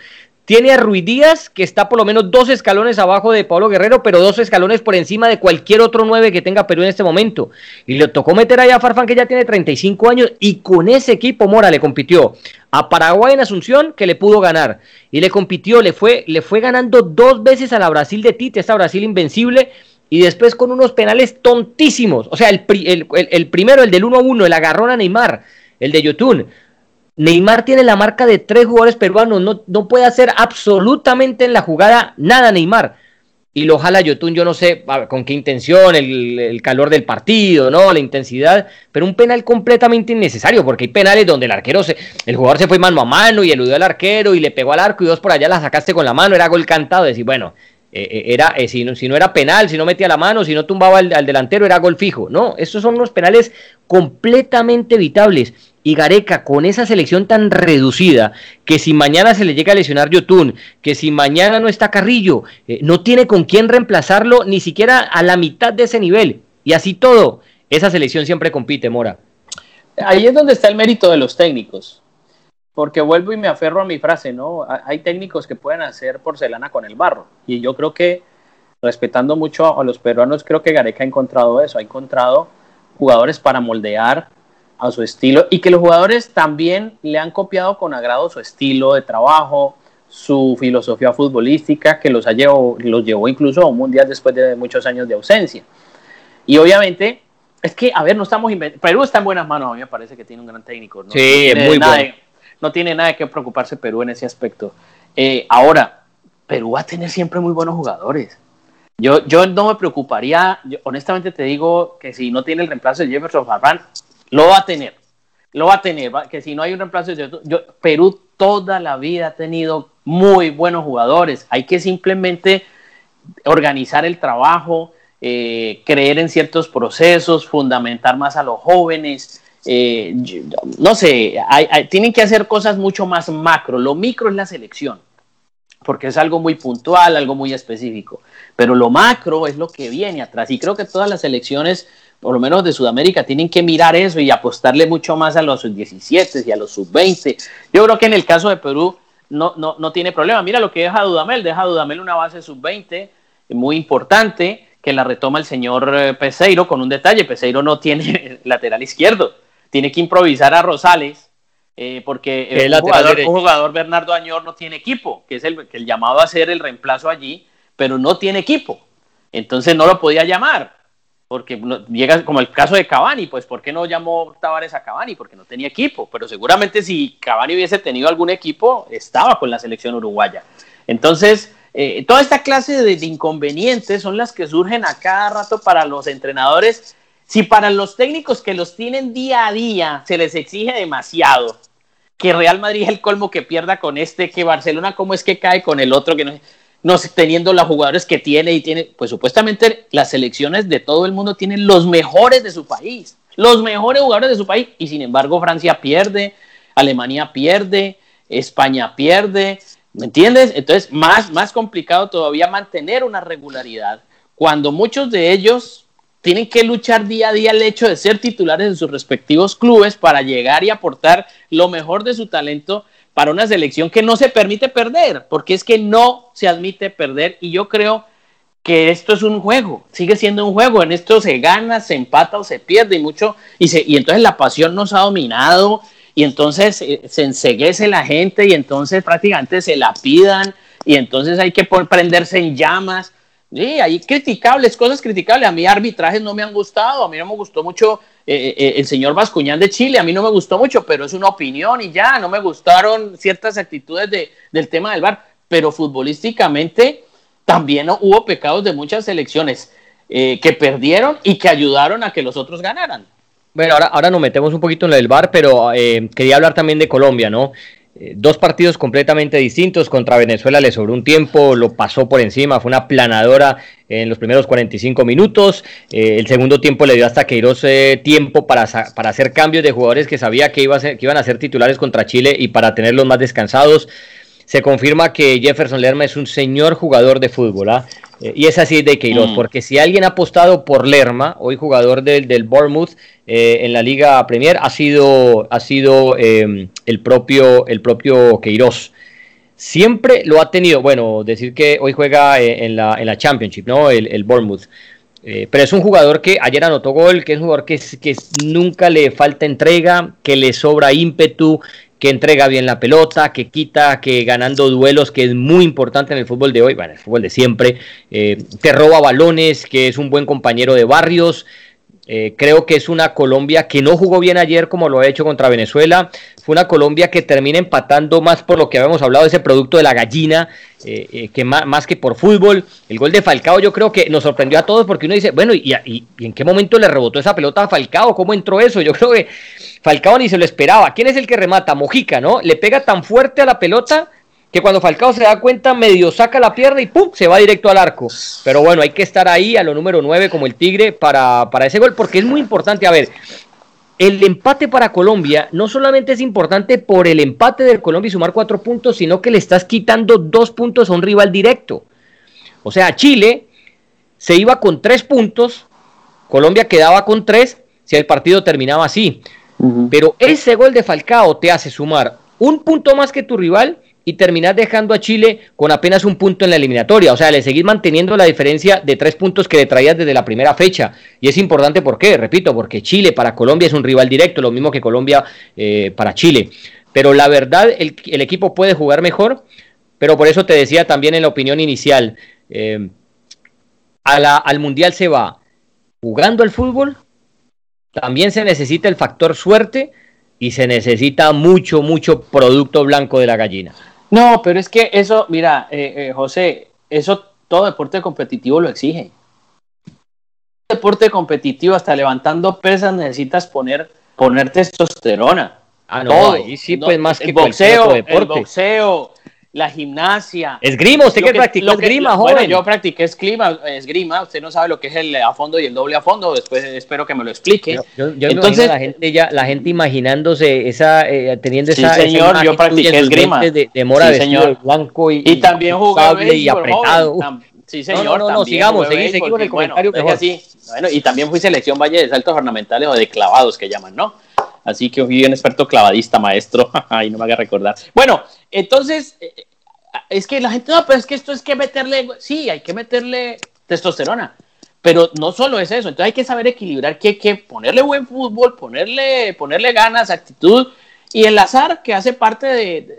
Tiene a Ruiz Díaz, que está por lo menos dos escalones abajo de Pablo Guerrero, pero dos escalones por encima de cualquier otro nueve que tenga Perú en este momento. Y le tocó meter allá a Farfán, que ya tiene 35 años, y con ese equipo Mora le compitió a Paraguay en Asunción, que le pudo ganar. Y le compitió, le fue, le fue ganando dos veces a la Brasil de Tite, esta Brasil invencible, y después con unos penales tontísimos. O sea, el, el primero, el del 1 a 1, el agarrón a Neymar, el de Yotun Neymar tiene la marca de tres jugadores peruanos, no, no puede hacer absolutamente en la jugada nada Neymar. Y lo jala Yotun, yo no sé con qué intención, el, calor del partido, ¿no? La intensidad, pero un penal completamente innecesario, porque hay penales donde el arquero se, el jugador se fue mano a mano y eludió al arquero y le pegó al arco y dos por allá la sacaste con la mano, era gol cantado, decir, bueno, eh, eh, era, eh, si, no, si, no, era penal, si no metía la mano, si no tumbaba al, al delantero, era gol fijo. No, estos son unos penales completamente evitables y Gareca con esa selección tan reducida, que si mañana se le llega a lesionar Yotun, que si mañana no está Carrillo, eh, no tiene con quién reemplazarlo ni siquiera a la mitad de ese nivel. Y así todo, esa selección siempre compite, Mora. Ahí es donde está el mérito de los técnicos. Porque vuelvo y me aferro a mi frase, ¿no? Hay técnicos que pueden hacer porcelana con el barro. Y yo creo que, respetando mucho a los peruanos, creo que Gareca ha encontrado eso. Ha encontrado jugadores para moldear a su estilo y que los jugadores también le han copiado con agrado su estilo de trabajo, su filosofía futbolística, que los, ha llevado, los llevó incluso a un mundial después de muchos años de ausencia. Y obviamente, es que, a ver, no estamos Perú está en buenas manos, a mí me parece que tiene un gran técnico. ¿no? Sí, es muy bueno. no tiene nada que preocuparse Perú en ese aspecto. Eh, ahora, Perú va a tener siempre muy buenos jugadores. Yo, yo no me preocuparía, honestamente te digo que si no tiene el reemplazo de Jefferson Farfán, lo va a tener, lo va a tener, que si no hay un reemplazo, yo, Perú toda la vida ha tenido muy buenos jugadores, hay que simplemente organizar el trabajo, eh, creer en ciertos procesos, fundamentar más a los jóvenes. Eh, no sé, tienen que hacer cosas mucho más macro. Lo micro es la selección, porque es algo muy puntual, algo muy específico. Pero lo macro es lo que viene atrás. Y creo que todas las selecciones por lo menos de Sudamérica, tienen que mirar eso y apostarle mucho más a los sub-17 y a los sub-20. Yo creo que en el caso de Perú no, no, no tiene problema. Mira lo que deja Dudamel, deja Dudamel una base sub-20 muy importante que la retoma el señor eh, Peseiro con un detalle, Peseiro no tiene lateral izquierdo, tiene que improvisar a Rosales eh, porque el jugador, jugador, Bernardo Añor no tiene equipo, que es el, que el llamado a ser el reemplazo allí, pero no tiene equipo. Entonces no lo podía llamar porque llega como el caso de Cavani, pues ¿por qué no llamó Tavares a Cavani? Porque no tenía equipo, pero seguramente si Cavani hubiese tenido algún equipo, estaba con la selección uruguaya. Entonces, eh, toda esta clase de, inconvenientes son las que surgen a cada rato para los entrenadores. Si para los técnicos que los tienen día a día se les exige demasiado, que Real Madrid es el colmo que pierda con este, que Barcelona cómo es que cae con el otro, que no no teniendo los jugadores que tiene y tiene, pues supuestamente las selecciones de todo el mundo tienen los mejores de su país, los mejores jugadores de su país, y sin embargo Francia pierde, Alemania pierde, España pierde, ¿me entiendes? Entonces, más, más complicado todavía mantener una regularidad cuando muchos de ellos tienen que luchar día a día el hecho de ser titulares en sus respectivos clubes para llegar y aportar lo mejor de su talento para una selección que no se permite perder, porque es que no se admite perder y yo creo que esto es un juego, sigue siendo un juego, en esto se gana, se empata o se pierde y mucho, y, se, entonces la pasión nos ha dominado y entonces eh, se enseguece la gente y entonces prácticamente se la pidan y entonces hay que prenderse en llamas Sí, hay criticables, cosas criticables. A mí arbitrajes no me han gustado, a mí no me gustó mucho eh, eh, el señor Vascuñán de Chile, a mí no me gustó mucho, pero es una opinión y ya, no me gustaron ciertas actitudes de, del tema del VAR, pero futbolísticamente también hubo pecados de muchas selecciones eh, que perdieron y que ayudaron a que los otros ganaran. Bueno, ahora, ahora nos metemos un poquito en el VAR, pero quería hablar también de Colombia, ¿no? Eh, dos partidos completamente distintos. Contra Venezuela le sobró un tiempo, lo pasó por encima, fue una planadora en los primeros 45 minutos. Eh, el segundo tiempo le dio hasta Queiroz eh, tiempo para, para, hacer cambios de jugadores que sabía que, iba a ser, que iban a ser titulares contra Chile y para tenerlos más descansados. Se confirma que Jefferson Lerma es un señor jugador de fútbol. ¿ah? Eh, y es así de Queiroz, mm. porque si alguien ha apostado por Lerma, hoy jugador del, del Bournemouth eh, en la Liga Premier, ha sido, ha sido em, el, propio, el propio Queiroz. Siempre lo ha tenido, bueno, decir que hoy juega eh, en la, en la Championship, ¿no? El, el Bournemouth. pero es un jugador que ayer anotó gol, que es un jugador que, que nunca le falta entrega, que le sobra ímpetu, que entrega bien la pelota, que quita, que ganando duelos, que es muy importante en el fútbol de hoy, bueno, el fútbol de siempre, eh, te roba balones, que es un buen compañero de barrios. Eh, creo que es una Colombia que no jugó bien ayer como lo ha hecho contra Venezuela. Fue una Colombia que termina empatando más por lo que habíamos hablado de ese producto de la gallina, eh, que más, más, que por fútbol. El gol de Falcao yo creo que nos sorprendió a todos porque uno dice, bueno, ¿y, y, y en qué momento le rebotó esa pelota a Falcao? ¿Cómo entró eso? Yo creo que Falcao ni se lo esperaba. ¿Quién es el que remata? Mojica, ¿no? Le pega tan fuerte a la pelota que cuando Falcao se da cuenta medio saca la pierna y ¡pum! se va directo al arco. Pero bueno, hay que estar ahí a lo número 9 como el Tigre para, para ese gol porque es muy importante. A ver, el empate para Colombia no solamente es importante por el empate del Colombia y sumar cuatro puntos, sino que le estás quitando dos puntos a un rival directo. O sea, Chile se iba con tres puntos, Colombia quedaba con tres si el partido terminaba así. Pero ese gol de Falcao te hace sumar un punto más que tu rival y terminar dejando a Chile con apenas un punto en la eliminatoria. O sea, le seguís manteniendo la diferencia de tres puntos que le traías desde la primera fecha. Y es importante, ¿por qué? Repito, porque Chile para Colombia es un rival directo, lo mismo que Colombia eh, para Chile. Pero la verdad, el, equipo puede jugar mejor, pero por eso te decía también en la opinión inicial, eh, al Mundial se va jugando el fútbol también se necesita el factor suerte y se necesita mucho, mucho producto blanco de la gallina. No, pero es que eso, mira, eh, eh, José, eso todo deporte competitivo lo exige. Deporte competitivo, hasta levantando pesas necesitas poner, poner testosterona. Ah, no, ahí sí, pues más que boxeo, deporte. El boxeo, la gimnasia. Esgrima, usted que, practicó esgrima, joven. Bueno, yo practiqué esgrima, esgrima, usted no sabe lo que es el a fondo y el doble a fondo, después espero que me lo explique. Yo, Entonces, la gente ya, la gente imaginándose esa, eh, teniendo sí, esa, señor, yo practiqué esgrima. De, de mora sí, señor. blanco y, y también jugué y apretado. Sí, señor. No, no, no, sigamos, seguí, seguí con el comentario bueno, así. bueno, y también fui selección Valle de Saltos Ornamentales o de clavados que llaman, ¿no? Así que fui un experto clavadista, maestro. Ay, no me haga recordar. Bueno, entonces, eh, es que la gente, no, pero es que esto es que meterle, sí, hay que meterle testosterona, pero no solo es eso, entonces hay que saber equilibrar que hay que ponerle buen fútbol, ponerle, ponerle ganas, actitud y el azar que hace parte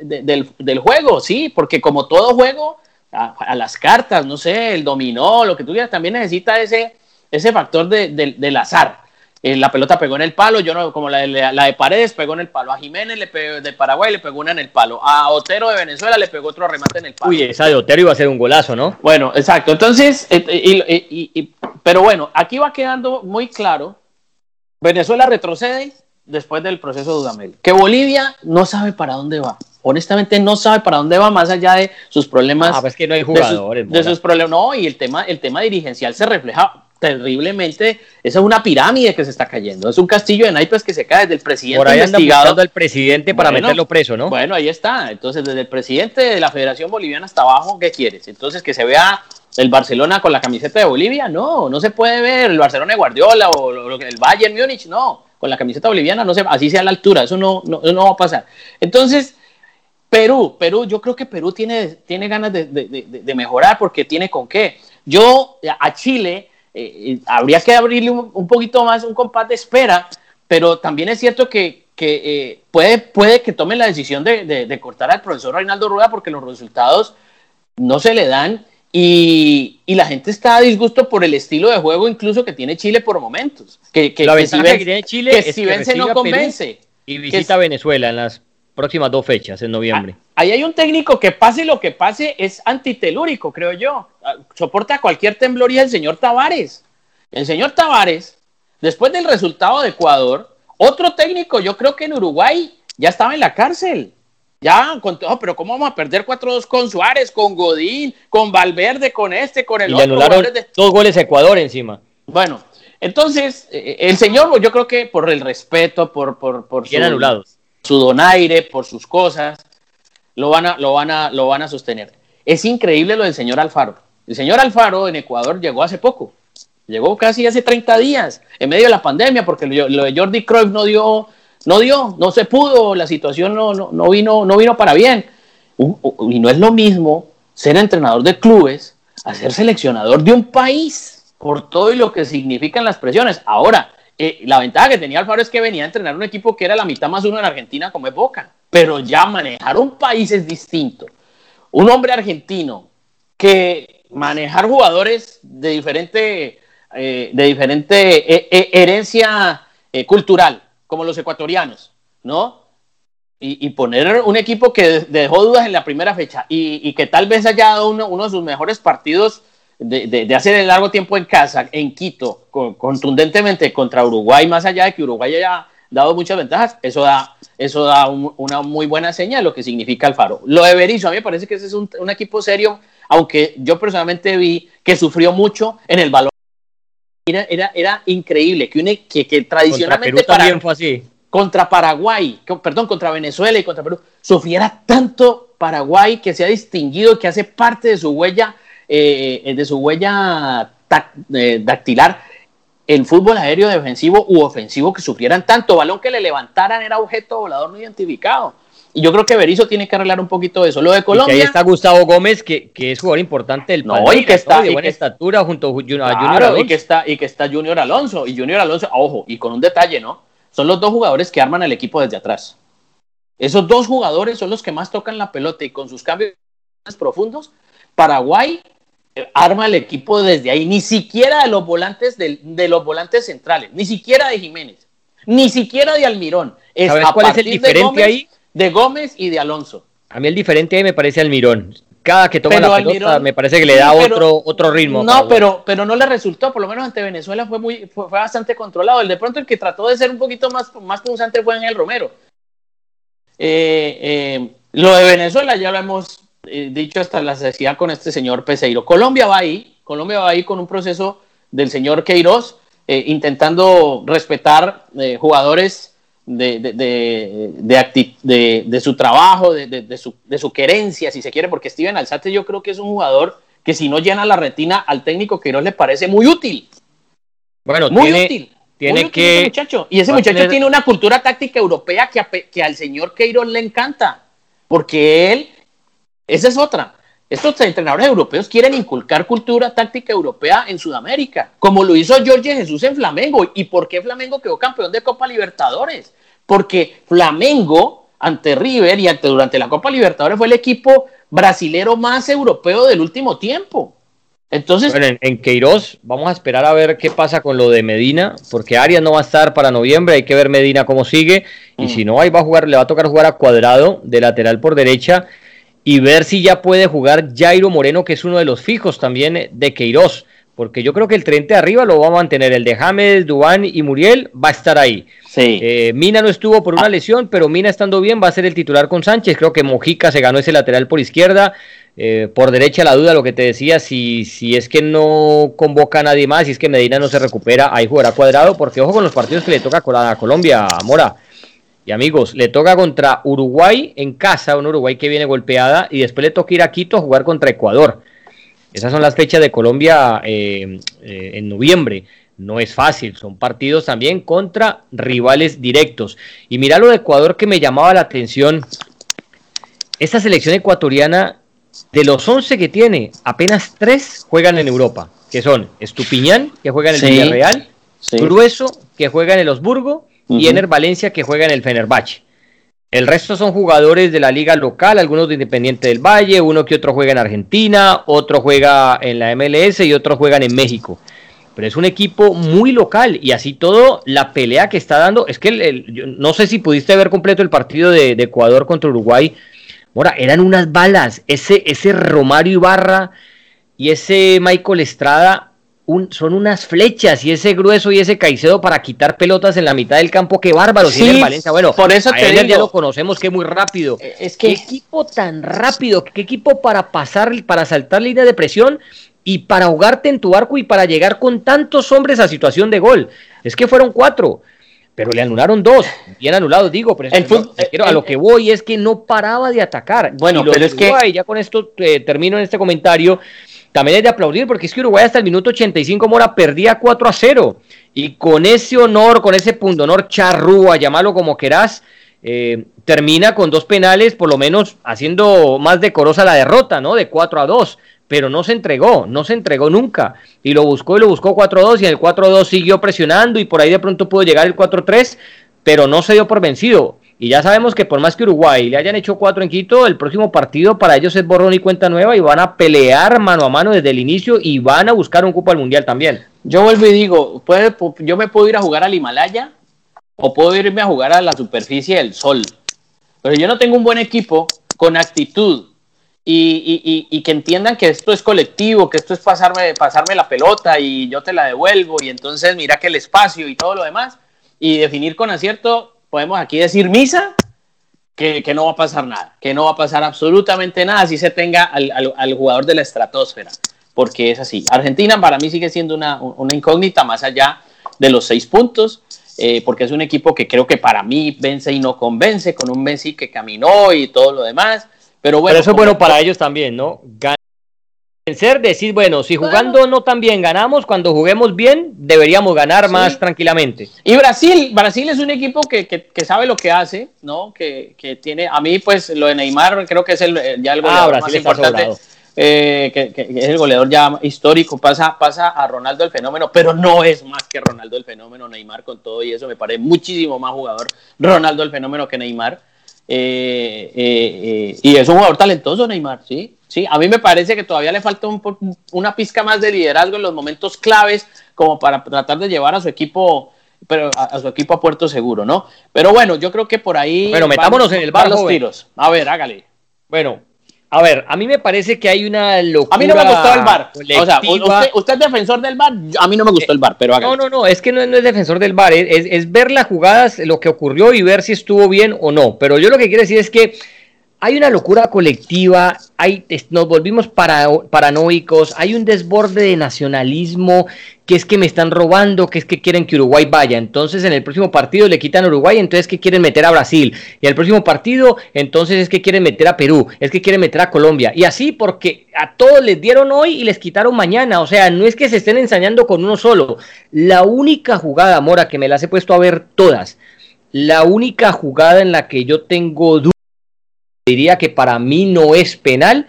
del, juego, sí, porque como todo juego, a, las cartas, no sé, el dominó, lo que tú quieras, también necesita ese, ese factor del azar. Eh, la pelota pegó en el palo, yo no, como la de, la de Paredes pegó en el palo, a Jiménez le de Paraguay le pegó una en el palo, a Otero de Venezuela le pegó otro remate en el palo. Uy, esa de Otero iba a ser un golazo, ¿no? Bueno, exacto. Entonces, eh, pero bueno, aquí va quedando muy claro, Venezuela retrocede después del proceso de Dudamel, que Bolivia no sabe para dónde va. Honestamente no sabe para dónde va más allá de sus problemas. Ah, pues que no hay jugadores. De sus, problemas, no, y el tema, el tema dirigencial se refleja terriblemente, esa es una pirámide que se está cayendo, es un castillo de naipes que se cae desde el presidente Por ahí investigado al presidente para meterlo preso, ¿no? Bueno, ahí está, entonces desde el presidente de la Federación Boliviana hasta abajo, ¿qué quieres? Entonces que se vea el Barcelona con la camiseta de Bolivia, no, no se puede ver el Barcelona de Guardiola o el Bayern Múnich, no, con la camiseta boliviana, no sé, así sea la altura, eso no, no, no va a pasar. Entonces, Perú, Perú, yo creo que Perú tiene, tiene ganas de, de, de, mejorar porque tiene con qué. Yo a Chile eh, eh, habría que abrirle un, poquito más un compás de espera, pero también es cierto que, que eh, puede, puede que tome la decisión de, cortar al profesor Reinaldo Rueda porque los resultados no se le dan y, y, la gente está a disgusto por el estilo de juego incluso que tiene Chile por momentos. Que, que, la si que tiene Chile si vence no convence. y visita Venezuela en las próximas dos fechas, en noviembre. Ah, ahí hay un técnico que pase lo que pase, es antitelúrico, creo yo. Ah, soporta cualquier temblor y el señor Tavares. El señor Tavares, después del resultado de Ecuador, otro técnico, yo creo que en Uruguay ya estaba en la cárcel. Ya, con todo, pero ¿cómo vamos a perder 4-2 con Suárez, con Godín, con Valverde, con este, con el y otro? dos goles a Ecuador encima. Bueno, entonces, eh, eh, el señor, yo creo que por el respeto, por, por, por su, anulados su donaire, por sus cosas, lo van a, lo van a, lo van a sostener. Es increíble lo del señor Alfaro. El señor Alfaro en Ecuador llegó hace poco, llegó casi hace 30 días, en medio de la pandemia, porque lo, de Jordi Cruyff no dio, no dio, no se pudo, la situación no, no, vino, no vino para bien. Y no es lo mismo ser entrenador de clubes a ser seleccionador de un país, por todo lo que significan las presiones. Ahora, eh, la ventaja que tenía Alfaro es que venía a entrenar un equipo que era la mitad más uno en Argentina como es Boca, pero ya manejar un país es distinto. Un hombre argentino que manejar jugadores de diferente, eh, de diferente eh, herencia cultural, como los ecuatorianos, ¿no? Y, poner un equipo que dejó dudas en la primera fecha y, que tal vez haya dado uno, uno de sus mejores partidos de, hacer el largo tiempo en casa, en Quito, contundentemente contra Uruguay, más allá de que Uruguay haya dado muchas ventajas, eso da, eso da una muy buena señal de lo que significa Alfaro. Lo de Berizzo, a mí me parece que ese es un, equipo serio, aunque yo personalmente vi que sufrió mucho en el balón. Era, era, era increíble que, une, que, que tradicionalmente contra también fue así. Contra Paraguay, perdón, contra Venezuela y contra Perú, sufriera tanto Paraguay que se ha distinguido, que hace parte de su huella eh, de su huella eh, dactilar el fútbol aéreo defensivo u ofensivo que sufrieran tanto balón que le levantaran era objeto volador no identificado. Y yo creo que Berizzo tiene que arreglar un poquito eso. Lo de Colombia. Y ahí está Gustavo Gómez, que, que es jugador importante del no, y que está de buena estatura junto a Junior Alonso. Y que, está, y que está Junior Alonso. Y Junior Alonso, ojo, y con un detalle, ¿no? Son los dos jugadores que arman el equipo desde atrás. Esos dos jugadores son los que más tocan la pelota y con sus cambios profundos, Paraguay arma el equipo desde ahí, ni siquiera de los volantes de, los volantes centrales, ni siquiera de Jiménez, ni siquiera de Almirón. Es cuál es el diferente ahí? De Gómez y de Alonso. A mí el diferente ahí me parece Almirón. Cada que toma la pelota me parece que le da otro, otro ritmo. No, pero, pero no le resultó, por lo menos ante Venezuela fue muy fue, bastante controlado. El de pronto el que trató de ser un poquito más, más punzante fue en el Romero. Eh, eh, lo de Venezuela ya lo hemos eh, dicho hasta la necesidad con este señor Peseiro. Colombia va ahí, Colombia va ahí con un proceso del señor Queiroz, eh, intentando respetar eh, jugadores de, de, de, su trabajo, de, su, de su querencia, si se quiere, porque Steven Alzate yo creo que es un jugador que si no llena la retina al técnico Queiroz le parece muy útil. Bueno, muy tiene, útil. Tiene que, ese muchacho. Y ese muchacho tiene una cultura táctica europea que, que al señor Queiroz le encanta, porque él esa es otra. Estos entrenadores europeos quieren inculcar cultura táctica europea en Sudamérica, como lo hizo Jorge Jesús en Flamengo. ¿Y por qué Flamengo quedó campeón de Copa Libertadores? Porque Flamengo ante River y ante, durante la Copa Libertadores fue el equipo brasilero más europeo del último tiempo. Entonces, en, en, Queiroz vamos a esperar a ver qué pasa con lo de Medina, porque Arias no va a estar para noviembre, hay que ver Medina cómo sigue, y mm. si no, ahí va a jugar, le va a tocar jugar a cuadrado de lateral por derecha, y ver si ya puede jugar Jairo Moreno, que es uno de los fijos también de Queiroz, porque yo creo que el 30 de arriba lo va a mantener, el de James, Dubán y Muriel va a estar ahí. Sí. Eh, Mina no estuvo por una lesión, pero Mina estando bien va a ser el titular con Sánchez, creo que Mojica se ganó ese lateral por izquierda, eh, por derecha la duda, lo que te decía, si, si es que no convoca a nadie más, si es que Medina no se recupera, ahí jugará cuadrado, porque ojo con los partidos que le toca a Colombia, Mora. Y amigos, le toca contra Uruguay en casa, un Uruguay que viene golpeada, y después le toca ir a Quito a jugar contra Ecuador. Esas son las fechas de Colombia eh, eh, en noviembre. No es fácil, son partidos también contra rivales directos. Y mira lo de Ecuador que me llamaba la atención. Esta selección ecuatoriana, de los 11 que tiene, apenas 3 juegan en Europa, que son Estupiñán, que juega en el Villarreal, Grueso, que juega en el Osburgo, y Ener Valencia que juega en el Fenerbahce. El resto son jugadores de la liga local, algunos de Independiente del Valle, uno que otro juega en Argentina, otro juega en la MLS y otros juegan en México. Pero es un equipo muy local y así todo la pelea que está dando, es que no sé si pudiste ver completo el partido de, Ecuador contra Uruguay. Ahora, eran unas balas, ese, ese Romario Ibarra y ese Michael Estrada son unas flechas y ese grueso y ese Caicedo para quitar pelotas en la mitad del campo, qué bárbaro. Sí, Valencia, bueno, por eso te digo, ya lo conocemos que es muy rápido. Eh, es que qué equipo tan rápido, qué equipo para pasar, para saltar línea de presión y para ahogarte en tu arco y para llegar con tantos hombres a situación de gol. Es que fueron cuatro, pero le anularon dos, bien anulados, digo, pero a lo que voy es que no paraba de atacar. Bueno, pero es que ya con esto eh, termino en este comentario también es de aplaudir porque es que Uruguay hasta el minuto 85 Mora perdía 4 a 0 y con ese honor, con ese punto honor charrúa, llamarlo como querás, eh, termina con dos penales, por lo menos haciendo más decorosa la derrota, ¿no? De 4 a 2, pero no se entregó, no se entregó nunca y lo buscó y lo buscó 4 a 2 y en el 4 a 2 siguió presionando y por ahí de pronto pudo llegar el 4 a 3, pero no se dio por vencido. Y ya sabemos que por más que Uruguay le hayan hecho cuatro en Quito, el próximo partido para ellos es borrón y cuenta nueva y van a pelear mano a mano desde el inicio y van a buscar un cupo al mundial también. Yo vuelvo y digo, yo me puedo ir a jugar al Himalaya o puedo irme a jugar a la superficie del sol. Pero yo no tengo un buen equipo con actitud y, y, que entiendan que esto es colectivo, que esto es pasarme, pasarme la pelota y yo te la devuelvo y entonces mira que el espacio y todo lo demás y definir con acierto podemos aquí decir misa, que, no va a pasar nada, que no va a pasar absolutamente nada si se tenga al, jugador de la estratosfera, porque es así. Argentina para mí sigue siendo una, incógnita más allá de los seis puntos, eh, porque es un equipo que creo que para mí vence y no convence, con un Messi que caminó y todo lo demás. Pero bueno. eso es bueno para ellos también, ¿no? Vencer, decir, bueno, si jugando no tan bien ganamos, cuando juguemos bien deberíamos ganar más tranquilamente. Y Brasil, Brasil es un equipo que, que, sabe lo que hace, ¿no? Que, que, tiene, a mí pues lo de Neymar creo que es el, ya el ah, goleador más importante. Eh, que, es el goleador ya histórico, pasa, pasa a Ronaldo el fenómeno, pero no es más que Ronaldo el fenómeno, Neymar con todo y eso me parece muchísimo más jugador Ronaldo el fenómeno que Neymar. Eh, eh, y es un jugador talentoso Neymar, ¿sí? Sí, a mí me parece que todavía le falta una pizca más de liderazgo en los momentos claves como para tratar de llevar a su equipo pero a, su equipo a puerto seguro, ¿no? Pero bueno, yo creo que por ahí Bueno, metámonos en el bar los tiros. A ver, hágale. Bueno, a ver, a mí me parece que hay una locura. A mí no me gustó el bar. O sea, usted, es defensor del bar. A mí no me gustó el bar, pero hágale. No, no, no, es que no, es defensor del bar. Es, es, ver las jugadas, lo que ocurrió y ver si estuvo bien o no. Pero yo lo que quiero decir es que hay una locura colectiva, hay, nos volvimos para, paranoicos, hay un desborde de nacionalismo, que es que me están robando, que es que quieren que Uruguay vaya. Entonces en el próximo partido le quitan a Uruguay, entonces que quieren meter a Brasil. Y el próximo partido, entonces es que quieren meter a Perú, es que quieren meter a Colombia. Y así porque a todos les dieron hoy y les quitaron mañana. O sea, no es que se estén ensañando con uno solo. La única jugada, Mora, que me las he puesto a ver todas. La única jugada en la que yo tengo dudas diría que para mí no es penal,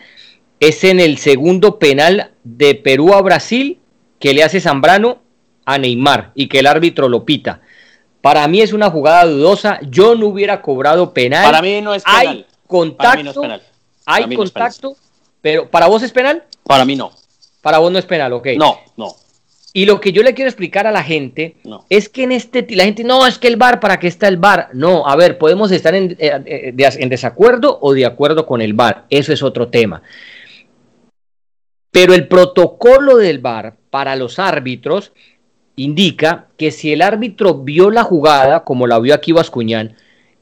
es en el segundo penal de Perú a Brasil que le hace Zambrano a Neymar y que el árbitro lo pita. Para mí es una jugada dudosa, yo no hubiera cobrado penal. Para mí no es penal. Hay contacto, hay contacto, pero ¿para vos es penal? Para mí no. Para vos no es penal, ok. No, no. Y lo que yo le quiero explicar a la gente es que en este la gente no es que el bar para qué está el bar. No, a ver, podemos estar en, eh, eh, en desacuerdo o de acuerdo con el bar. Eso es otro tema. Pero el protocolo del bar para los árbitros indica que si el árbitro vio la jugada, como la vio aquí Vascuñán,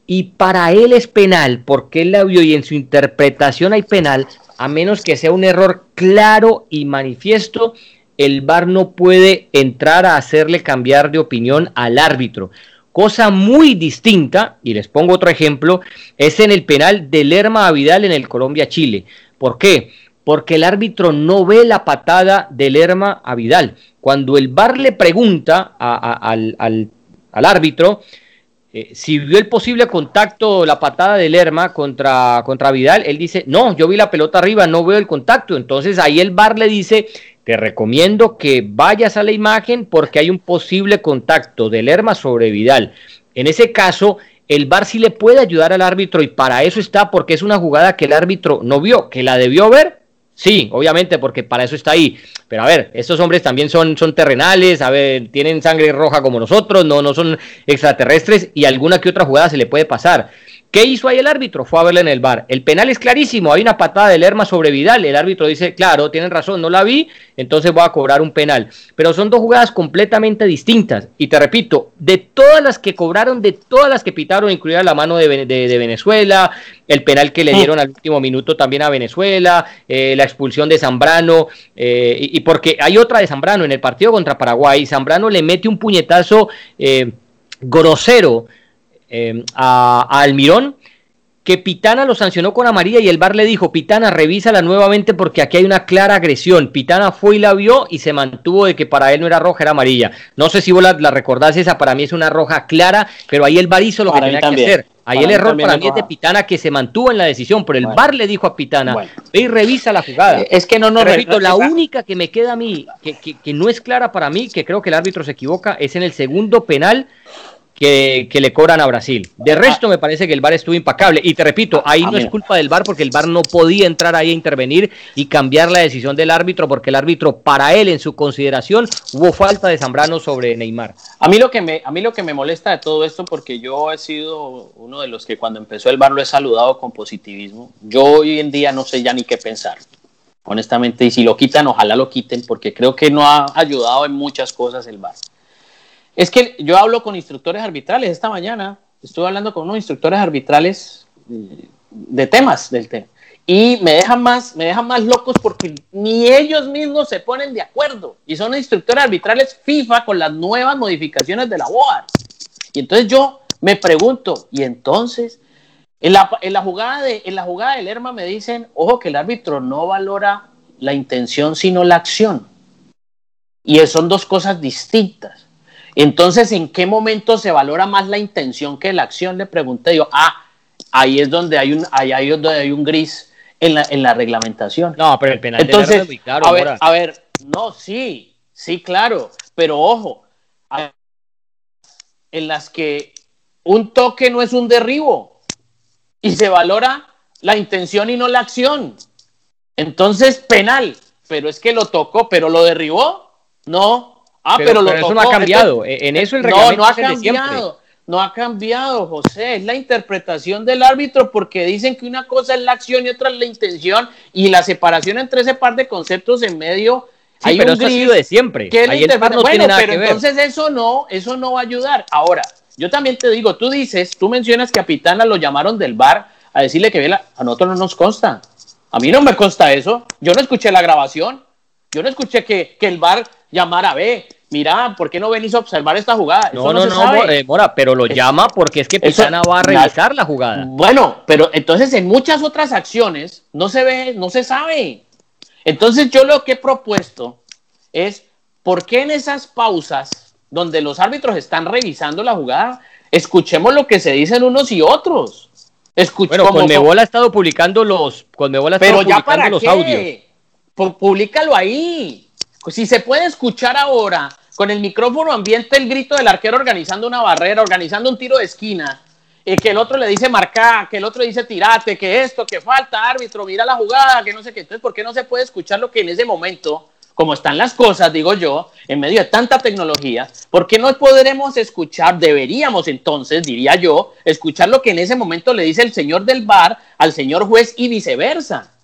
y para él es penal, porque él la vio y en su interpretación hay penal, a menos que sea un error claro y manifiesto, el VAR no puede entrar a hacerle cambiar de opinión al árbitro. Cosa muy distinta, y les pongo otro ejemplo, es en el penal de Lerma a Vidal en el Colombia-Chile. ¿Por qué? Porque el árbitro no ve la patada de Lerma a Vidal. Cuando el VAR le pregunta al, árbitro eh, si vio el posible contacto, la patada de Lerma contra, contra Vidal, él dice, no, yo vi la pelota arriba, no veo el contacto. Entonces ahí el VAR le dice, te recomiendo que vayas a la imagen porque hay un posible contacto de Lerma sobre Vidal. En ese caso, el VAR sí le puede ayudar al árbitro y para eso está porque es una jugada que el árbitro no vio, que la debió ver. Sí, obviamente, porque para eso está ahí. Pero a ver, estos hombres también son, son terrenales, a ver, tienen sangre roja como nosotros, no, no son extraterrestres y alguna que otra jugada se le puede pasar. ¿Qué hizo ahí el árbitro? Fue a verle en el bar. El penal es clarísimo, hay una patada de Lerma sobre Vidal. El árbitro dice, claro, tienen razón, no la vi, entonces voy a cobrar un penal. Pero son dos jugadas completamente distintas. Y te repito, de todas las que cobraron, de todas las que pitaron, incluida la mano de, Venezuela, el penal que le dieron al último minuto también a Venezuela, eh, la expulsión de Zambrano, eh, y, porque hay otra de Zambrano en el partido contra Paraguay. Zambrano le mete un puñetazo eh, grosero Em, a, Almirón, que Pitana lo sancionó con amarilla y el bar le dijo, Pitana, revísala nuevamente porque aquí hay una clara agresión. Pitana fue y la vio y se mantuvo de que para él no era roja, era amarilla. No sé si vos la, recordás, esa para mí es una roja clara, pero ahí el bar hizo lo que tenía que hacer. Ahí el error para mí es de Pitana que se mantuvo en la decisión, pero el bar le dijo a Pitana, ve y revisa la jugada. Eh, es que no, no, repito, la única que me queda a mí, que, que, que no es clara para mí, que creo que el árbitro se equivoca, es en el segundo penal que, le cobran a Brasil. De resto, me parece que el VAR estuvo impacable. Y te repito, ahí no es culpa del VAR porque el VAR no podía entrar ahí a intervenir y cambiar la decisión del árbitro porque el árbitro, para él, en su consideración, hubo falta de Zambrano sobre Neymar. A mí lo que me, a mí lo que me molesta de todo esto, porque yo he sido uno de los que cuando empezó el VAR lo he saludado con positivismo. Yo hoy en día no sé ya ni qué pensar honestamente, y si lo quitan, ojalá lo quiten, porque creo que no ha ayudado en muchas cosas el VAR. Es que yo hablo con instructores arbitrales esta mañana, estuve hablando con unos instructores arbitrales eh, de temas del tema y me dejan más me dejan más locos porque ni ellos mismos se ponen de acuerdo y son instructores arbitrales FIFA con las nuevas modificaciones de la BOAR. Y entonces yo me pregunto, y entonces en la, en la jugada de en la jugada del Lerma me dicen, "Ojo que el árbitro no valora la intención sino la acción." Y son dos cosas distintas. Entonces, ¿en qué momento se valora más la intención que la acción? Le pregunté yo. Ah, ahí es donde hay un, ahí, es donde hay un gris en la, en la reglamentación. No, pero el penal Entonces, claro. A ver, a ver, no, sí, sí, claro, pero ojo, en las que un toque no es un derribo y se valora la intención y no la acción. Entonces, penal, pero es que lo tocó, pero lo derribó. No, Ah, pero, eso no ha cambiado. E, en eso el reglamento no, no ha cambiado. No ha cambiado, José. Es la interpretación del árbitro porque dicen que una cosa es la acción y otra es la intención y la separación entre ese par de conceptos en medio. Sí, hay pero un eso ha sido de siempre. Ahí el no bueno, pero entonces eso no, eso no va a ayudar. Ahora, yo también te digo, tú dices, tú mencionas que a Pitana lo llamaron del bar a decirle que a nosotros no nos consta. A mí no me consta eso. Yo no escuché la grabación. Yo no escuché que, que el bar llamara a B mira, ¿por qué no venís a observar esta jugada? No, no, no, eh, Mora, pero lo llama porque es que Pitana va a revisar la jugada. Bueno, pero entonces en muchas otras acciones no se ve, no se sabe. Entonces yo lo que he propuesto es, ¿por qué en esas pausas donde los árbitros están revisando la jugada, escuchemos lo que se dicen unos y otros? Escuchemos bueno, Conmebol ha estado publicando los, Conmebol ha estado publicando ya para los audios. Públicalo ahí. Pues si se puede escuchar ahora con el micrófono ambiente el grito del arquero organizando una barrera, organizando un tiro de esquina, eh, que el otro le dice marca, que el otro dice tirate, que esto, que falta, árbitro, mira la jugada, que no sé qué. Entonces, ¿por qué no se puede escuchar lo que en ese momento, como están las cosas, digo yo, en medio de tanta tecnología, ¿por qué no podremos escuchar, deberíamos entonces, diría yo, escuchar lo que en ese momento le dice el señor del bar al señor juez y viceversa?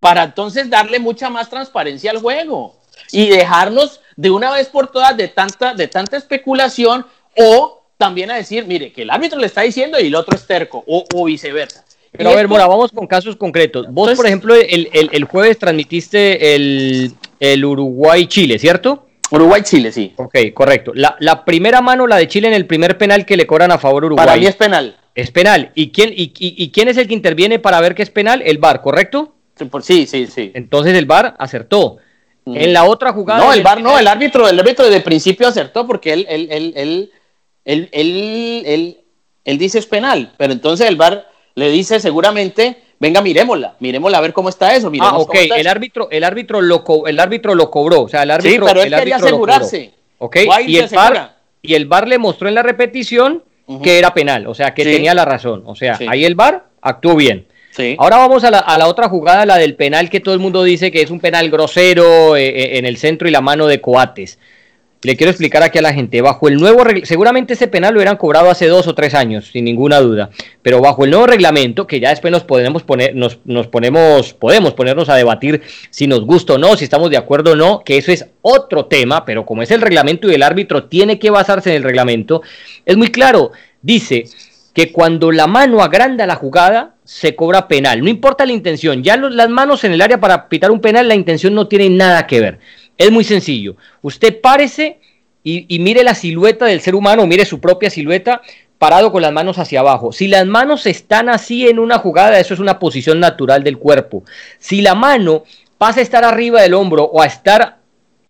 Para entonces darle mucha más transparencia al juego y dejarnos de una vez por todas de tanta, de tanta especulación o también a decir, mire, que el árbitro le está diciendo y el otro es terco o, viceversa. Pero a ver, Mora, vamos con casos concretos. Vos, por ejemplo, el, jueves transmitiste el, Uruguay-Chile, ¿cierto? Uruguay-Chile, sí. Ok, correcto. La, primera mano, la de Chile en el primer penal que le cobran a favor Uruguay. Para mí es penal. Es penal. ¿Y quién, y, quién es el que interviene para ver que es penal? El VAR, ¿correcto? Sí, sí, sí. Entonces el VAR acertó. Mm. En la otra jugada. No, el VAR no, el árbitro, el árbitro desde principio acertó porque él, él, él, él, él, él, él, él dice es penal, pero entonces el VAR le dice seguramente, venga, miremosla, miremosla a ver cómo está eso. ah, ok, el árbitro, el árbitro lo el árbitro lo cobró, o sea, el árbitro, sí, pero él el quería asegurarse. Ok, y el, bar, y el VAR le mostró en la repetición que era penal, o sea, que tenía la razón. O sea, ahí el VAR actuó bien. Ahora vamos a la, otra jugada, la del penal que todo el mundo dice que es un penal grosero eh, eh, en el centro y la mano de Coates. Le quiero explicar aquí a la gente, bajo el nuevo seguramente ese penal lo hubieran cobrado hace dos o tres años, sin ninguna duda, pero bajo el nuevo reglamento, que ya después nos podemos poner, nos, nos ponemos, podemos ponernos a debatir si nos gusta o no, si estamos de acuerdo o no, que eso es otro tema, pero como es el reglamento y el árbitro tiene que basarse en el reglamento, es muy claro, dice que cuando la mano agranda la jugada, se cobra penal, no importa la intención, ya las manos en el área para pitar un penal, la intención no tiene nada que ver. Es muy sencillo. Usted párese y, mire la silueta del ser humano, mire su propia silueta parado con las manos hacia abajo. Si las manos están así en una jugada, eso es una posición natural del cuerpo. Si la mano pasa a estar arriba del hombro o a estar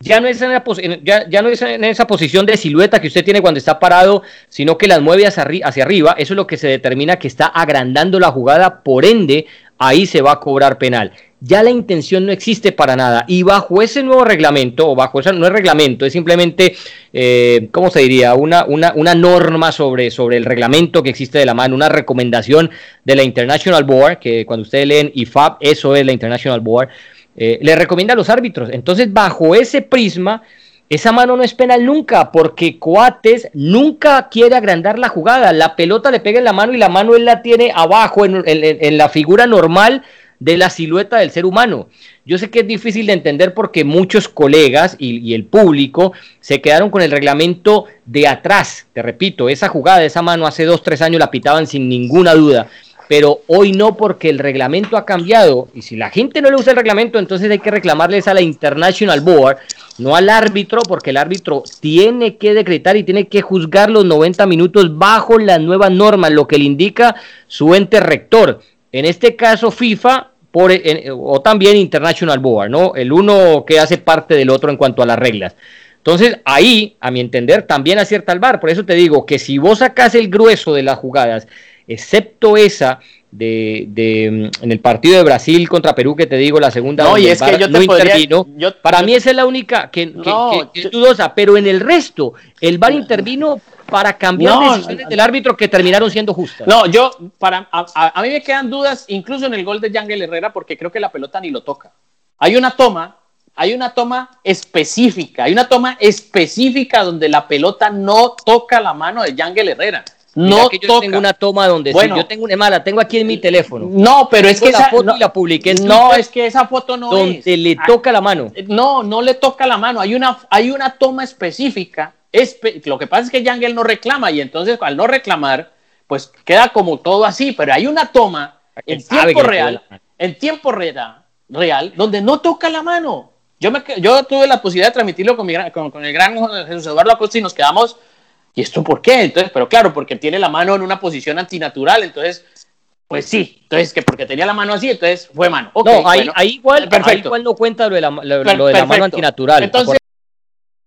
ya no, es en ya, ya no es en esa posición de silueta que usted tiene cuando está parado, sino que las mueve hacia, hacia arriba. Eso es lo que se determina que está agrandando la jugada, por ende, ahí se va a cobrar penal ya la intención no existe para nada. Y bajo ese nuevo reglamento, o bajo ese no es reglamento, es simplemente, eh, ¿cómo se diría? Una, una, una, norma sobre, sobre el reglamento que existe de la mano, una recomendación de la International Board, que cuando ustedes leen IFAB, eso es la International Board, eh, le recomienda a los árbitros. Entonces, bajo ese prisma, esa mano no es penal nunca, porque Coates nunca quiere agrandar la jugada. La pelota le pega en la mano y la mano él la tiene abajo en, en la figura normal de la silueta del ser humano. Yo sé que es difícil de entender porque muchos colegas y, el público se quedaron con el reglamento de atrás. Te repito, esa jugada, esa mano hace dos, tres años la pitaban sin ninguna duda. Pero hoy no porque el reglamento ha cambiado y si la gente no le usa el reglamento, entonces hay que reclamarles a la International Board, no al árbitro, porque el árbitro tiene que decretar y tiene que juzgar los 90 minutos bajo las nuevas normas, lo que le indica su ente rector. En este caso, FIFA por, o también International Board, ¿no? El uno que hace parte del otro en cuanto a las reglas. Entonces, ahí, a mi entender, también acierta el VAR. Por eso te digo que si vos sacás el grueso de las jugadas, excepto esa de, de, en el partido de Brasil contra Perú que te digo la segunda no, y es que yo te intervino para mí esa es la única que, es dudosa pero en el resto el VAR intervino para cambiar decisiones del árbitro que terminaron siendo justas. No, yo, para, a, mí me quedan dudas, incluso en el gol de Yangel Herrera, porque creo que la pelota ni lo toca. Hay una toma, hay una toma específica, hay una toma específica donde la pelota no toca la mano de Yangel Herrera. No que yo tengo una toma donde bueno, yo tengo una mala, tengo aquí en mi teléfono. No, pero es que esa foto no, la publiqué No, es que esa foto no donde le toca la mano. No, no le toca la mano. Hay una hay una toma específica lo que pasa es que Yangel no reclama y entonces al no reclamar, pues queda como todo así, pero hay una toma en tiempo real, en tiempo real, real, donde no toca la mano. Yo, me, yo tuve la posibilidad de transmitirlo con, mi, con, el gran Jesús Eduardo Acosta y nos quedamos, ¿y esto por qué? Entonces, pero claro, porque tiene la mano en una posición antinatural, entonces pues sí, entonces que porque tenía la mano así, entonces fue mano. no, ahí, igual, perfecto. igual no cuenta lo de la, lo de la mano antinatural. Entonces,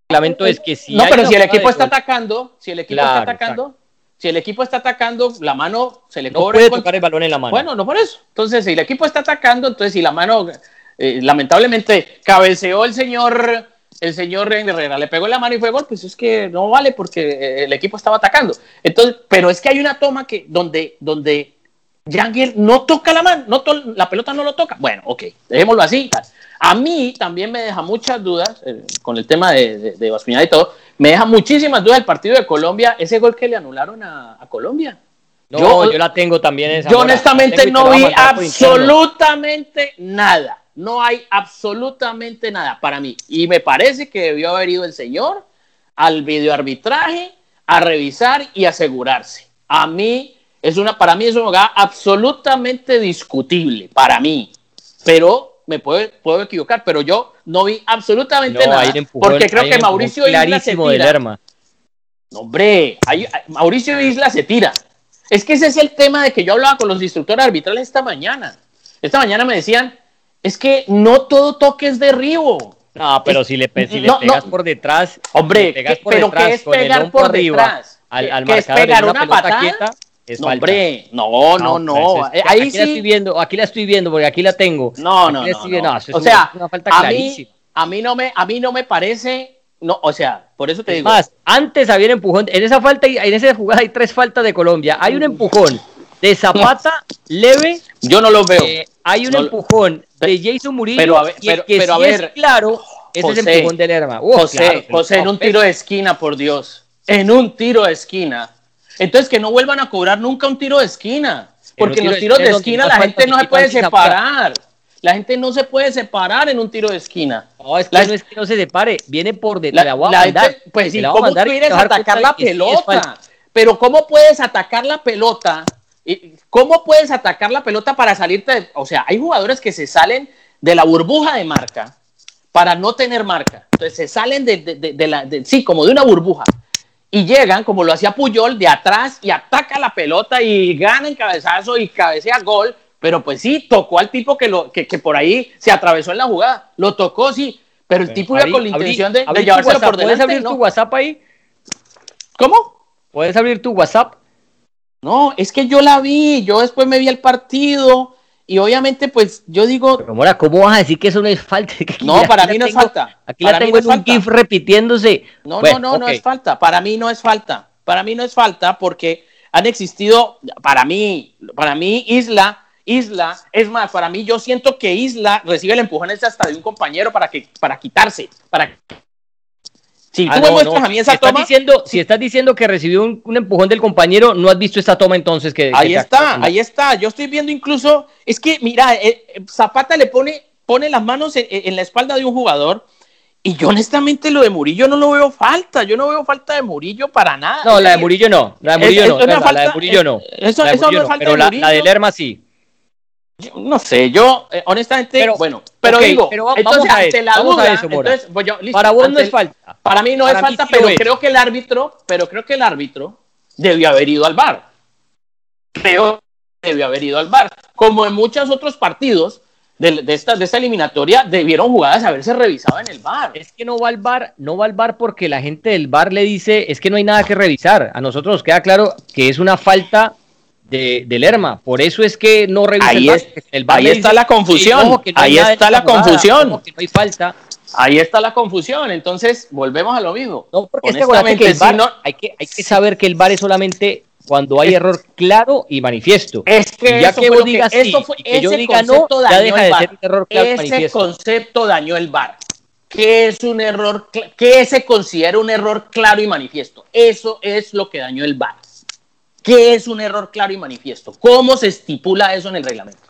reglamento es que si no, pero si el equipo está atacando, si el equipo está atacando, si el equipo está atacando, la mano se le no puede tocar el balón en la mano. Bueno, no por eso. Entonces, si el equipo está atacando, entonces si la mano, eh, lamentablemente, cabeceó el señor, el señor Herrera, le pegó en la mano y fue gol, pues es que no vale porque eh, el equipo estaba atacando. Entonces, pero es que hay una toma que donde, donde Yangel no toca la mano, no la pelota no lo toca. Bueno, ok, dejémoslo así. A mí también me deja muchas dudas eh, con el tema de, de, y todo. Me deja muchísimas dudas el partido de Colombia, ese gol que le anularon a, Colombia. yo, yo la tengo también esa. Yo honestamente no vi absolutamente nada. No hay absolutamente nada para mí. Y me parece que debió haber ido el señor al videoarbitraje a revisar y asegurarse. A mí es una, para mí es una jugada absolutamente discutible, para mí. Pero me puedo, puedo equivocar, pero yo no vi absolutamente nada. porque creo que Mauricio Isla se tira. No, hombre, Mauricio Isla se tira. Es que ese es el tema de que yo hablaba con los instructores arbitrales esta mañana. Esta mañana me decían, es que no todo toque es derribo. No, pero si le, si le pegas por detrás, hombre, pero ¿qué es pegar por detrás? Al, al ¿Qué es pegar una, patada? no, hombre, no, no, no. no. Pues Ahí aquí sí. la estoy viendo, aquí la estoy viendo porque aquí la tengo. No, no, no, O sea, una falta a mí, a mí no me, a mí no me parece no, o sea, por eso te digo. Más, antes había un empujón. En esa falta, en esa jugada hay tres faltas de Colombia. Hay un empujón de Zapata leve. Yo no lo veo. Eh, hay un empujón de Jason Murillo. Pero a ver, pero, que a ver, claro, ese es el empujón de Lerma. José, José, en un tiro de esquina, por Dios. En un tiro de esquina. Entonces que no vuelvan a cobrar nunca un tiro de esquina. Porque en los tiros de esquina la gente no se puede separar. La gente no se puede separar en un tiro de esquina. No, es que no es que no se separe, viene por detrás. La, la, gente, pues sí, ¿cómo quieres atacar la pelota? Pero ¿cómo puedes atacar la pelota? ¿Cómo puedes atacar la pelota para salirte? o sea, hay jugadores que se salen de la burbuja de marca para no tener marca. Entonces se salen de, de, de la, sí, como de una burbuja. Y llegan, como lo hacía Puyol, de atrás y ataca la pelota y gana en cabezazo y cabecea gol pero pues sí, tocó al tipo que, lo, que, por ahí se atravesó en la jugada. Lo tocó, sí, pero el tipo iba con la intención de, llevárselo por delante. ¿Puedes abrir tu WhatsApp ahí? ¿Cómo? ¿Puedes abrir tu WhatsApp? No, es que yo la vi, yo después me vi el partido y obviamente pues yo digo... Pero Mora, ¿cómo vas a decir que eso no es falta? no, para mí no es falta. Aquí la tengo en un GIF repitiéndose. No, no, no, no es falta. Para mí no es falta. Para mí no es falta porque han existido, para mí, para mí Isla Isla, es más, para mí yo siento que Isla recibe el empujón ese hasta de un compañero para que para quitarse, para si ah, tú me muestras a mí esa toma. Diciendo, si estás diciendo que recibió un, empujón del compañero, no has visto esta toma entonces que. Ahí está, ahí está. Yo estoy viendo incluso. Es que, mira, eh, eh, Zapata le pone, pone las manos en, la espalda de un jugador. Y yo honestamente lo de Murillo no lo veo falta. Yo no veo falta de Murillo para nada. No, la de Murillo no. La de Murillo no. la de Murillo no. Eso, no es falta pero de. La, de Lerma sí no sé, yo eh, honestamente, bueno, pero digo, pero entonces ante la duda, entonces, pues yo, listo, para vos no es falta. Para mí no es falta, pero creo que el árbitro, pero creo que el árbitro debió haber ido al bar. Creo que debió haber ido al bar. Como en muchos otros partidos de, esta, de esta eliminatoria, debieron jugadas haberse revisado en el bar. Es que no va al bar, no va al bar porque la gente del bar le dice, es que no hay nada que revisar. A nosotros nos queda claro que es una falta de, Lerma. Por eso es que no revisa ahí el, Ahí está la confusión. ahí está la confusión. no hay falta. Ahí está la confusión. Entonces, volvemos a lo mismo. No, porque Honestamente, hay, que, hay que saber que el bar es solamente cuando hay error claro y manifiesto. Es que ya que vos digas sí, que yo diga no, ya deja de ser un error claro ese manifiesto. concepto dañó el bar. ¿Qué es un error? ¿Qué se considera un error claro y manifiesto? Eso es lo que dañó el bar. ¿Qué es un error claro y manifiesto? ¿Cómo se estipula eso en el reglamento?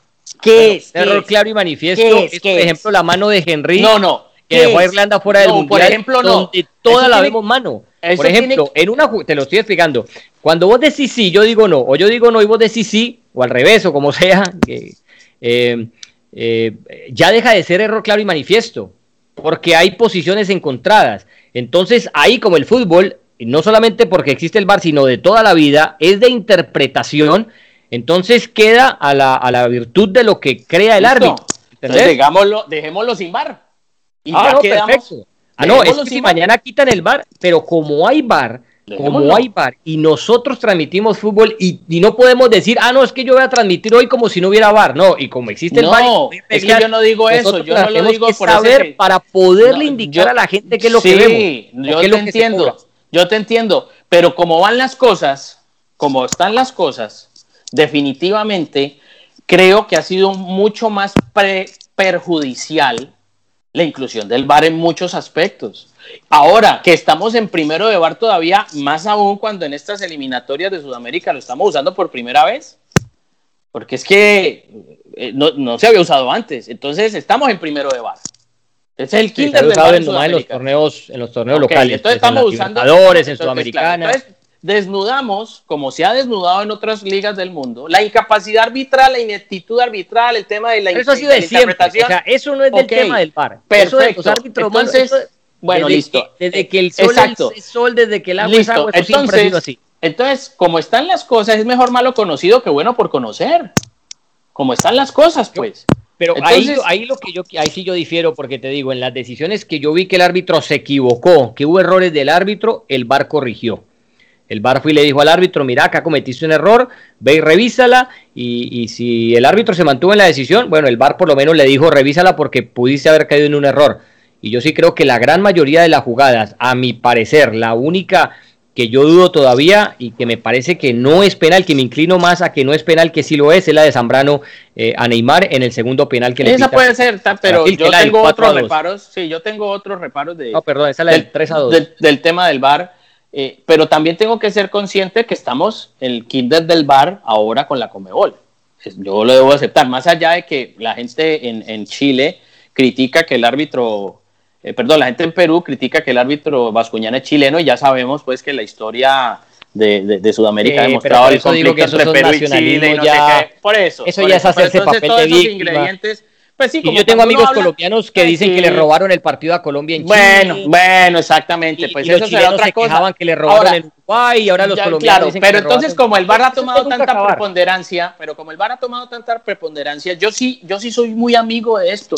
¿Qué es? Error claro y manifiesto es, por ejemplo, la mano de Henry. No, no. Que dejó a Irlanda fuera del mundial. Por ejemplo, no. Donde toda la vemos mano. Por ejemplo, en una te lo estoy explicando. Cuando vos decís sí, yo digo no, o yo digo no y vos decís sí, o al revés, o como sea, eh, eh, ya deja de ser error claro y manifiesto, porque hay posiciones encontradas. Entonces, ahí como el fútbol, no solamente porque existe el VAR, sino de toda la vida, es de interpretación, entonces queda a la, a la virtud de lo que crea el árbitro. dejémoslo sin VAR. ah, no, perfecto. Ah, no, es que si mañana quitan el VAR, pero como hay VAR, como hay VAR y nosotros transmitimos fútbol y, no podemos decir, ah, no, es que yo voy a transmitir hoy como si no hubiera VAR. No, y como existe el VAR. No, es que yo no digo eso, yo no lo digo por saber para poderle indicar a la gente qué es lo que vemos. Yo te entiendo. Yo te entiendo, pero como van las cosas, como están las cosas, definitivamente creo que ha sido mucho más perjudicial la inclusión del VAR en muchos aspectos. Ahora que estamos en primero de VAR todavía, más aún cuando en estas eliminatorias de Sudamérica lo estamos usando por primera vez, porque es que eh, no, se había usado antes, entonces estamos en primero de VAR. Es el kinder de en, en los torneos, en los torneos locales. Entonces pues, estamos usando. en Sudamericana. Entonces, desnudamos, como se ha desnudado en otras ligas del mundo, la incapacidad arbitral, la ineptitud arbitral, el tema de la, eso ha sido de interpretación. O sea, eso no es del tema del par. Perfecto. Eso árbitros, Entonces, bueno, listo. desde que el sol es sol, desde que el agua es agua, eso Entonces, ha sido así. Entonces, como están las cosas, es mejor malo conocido que bueno por conocer. Como están las cosas, pues. Pero ahí, ahí lo que yo ahí sí yo difiero porque te digo, en las decisiones que yo vi que el árbitro se equivocó, que hubo errores del árbitro, el VAR corrigió. El VAR fue y le dijo al árbitro, mira, acá cometiste un error, ve y revísala. Y, y, si el árbitro se mantuvo en la decisión, bueno, el VAR por lo menos le dijo, revísala porque pudiste haber caído en un error. Y yo sí creo que la gran mayoría de las jugadas, a mi parecer, la única que yo dudo todavía y que me parece que no es penal, que me inclino más a que no es penal, que sí lo es, es la de Zambrano eh, a Neymar en el segundo penal que le Esa puede ser, pero yo tengo otros reparos, sí, yo tengo otros reparos de... No, perdón, esa es la del, 3 a 2. Del, tema del VAR, eh, pero también tengo que ser consciente que estamos en el kinder del VAR ahora con la Comebol. Yo lo debo aceptar, más allá de que la gente en, en Chile critica que el árbitro eh, perdón, la gente en Perú critica que el árbitro Vascuñán es chileno y ya sabemos pues que la historia de, Sudamérica ha demostrado el conflicto entre Perú y Chile y no sé qué. Por eso. Eso ya es hacerse papel de Ingredientes, pues sí, y yo tengo amigos colombianos que dicen que le robaron el partido a Colombia en Chile. Bueno, bueno, exactamente. pues eso los chilenos otra se quejaban que le robaron ahora, el Uruguay y ahora los colombianos claro, pero entonces como el VAR ha tomado tanta preponderancia, pero como el VAR ha tomado tanta preponderancia, yo sí, yo sí soy muy amigo de esto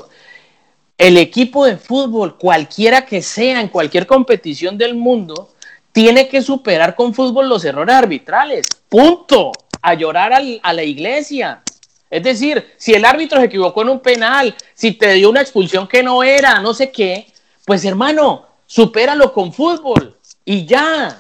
el equipo de fútbol, cualquiera que sea, en cualquier competición del mundo, tiene que superar con fútbol los errores arbitrales. Punto. A llorar a la iglesia. Es decir, si el árbitro se equivocó en un penal, si te dio una expulsión que no era, no sé qué, pues hermano, supéralo con fútbol y ya.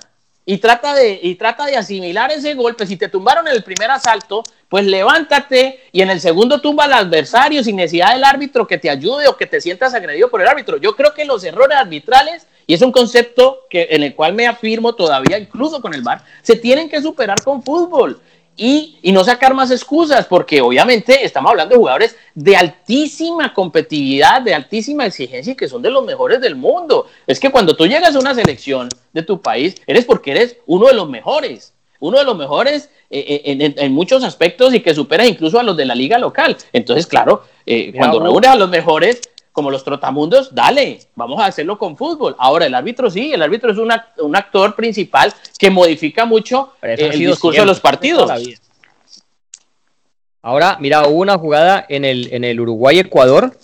Y trata de, y trata de asimilar ese golpe. Si te tumbaron en el primer asalto, pues levántate y en el segundo tumba al adversario sin necesidad del árbitro que te ayude o que te sientas agredido por el árbitro. Yo creo que los errores arbitrales, y es un concepto que, en el cual me afirmo todavía incluso con el VAR, se tienen que superar con fútbol. Y, y, no sacar más excusas, porque obviamente estamos hablando de jugadores de altísima competitividad, de altísima exigencia y que son de los mejores del mundo. Es que cuando tú llegas a una selección de tu país, eres porque eres uno de los mejores uno de los mejores eh, eh, en, muchos aspectos y que supera incluso a los de la liga local. Entonces, claro, eh, cuando reúnes a los mejores, como los trotamundos, dale, vamos a hacerlo con fútbol. Ahora, el árbitro sí, el árbitro es un actor principal que modifica mucho el discurso de los partidos. Ahora, mira, hubo una jugada en el, en el Uruguay-Ecuador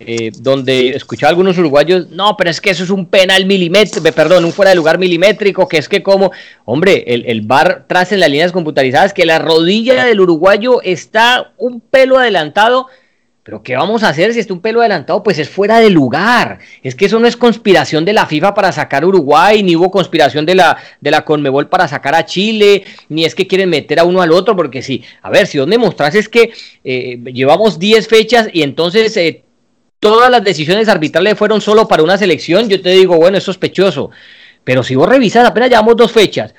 eh, donde escuchaba a algunos uruguayos, no, pero es que eso es un penal milimétrico, perdón, un fuera de lugar milimétrico, que es que como, hombre, el, el bar tras en las líneas computarizadas, que la rodilla del uruguayo está un pelo adelantado, pero ¿qué vamos a hacer si está un pelo adelantado? Pues es fuera de lugar. Es que eso no es conspiración de la FIFA para sacar a Uruguay, ni hubo conspiración de la, de la Conmebol para sacar a Chile, ni es que quieren meter a uno al otro, porque sí, a ver, si donde mostras es que eh, llevamos 10 fechas y entonces eh, todas las decisiones arbitrales fueron solo para una selección, yo te digo, bueno, es sospechoso. Pero si vos revisas, apenas llevamos dos fechas.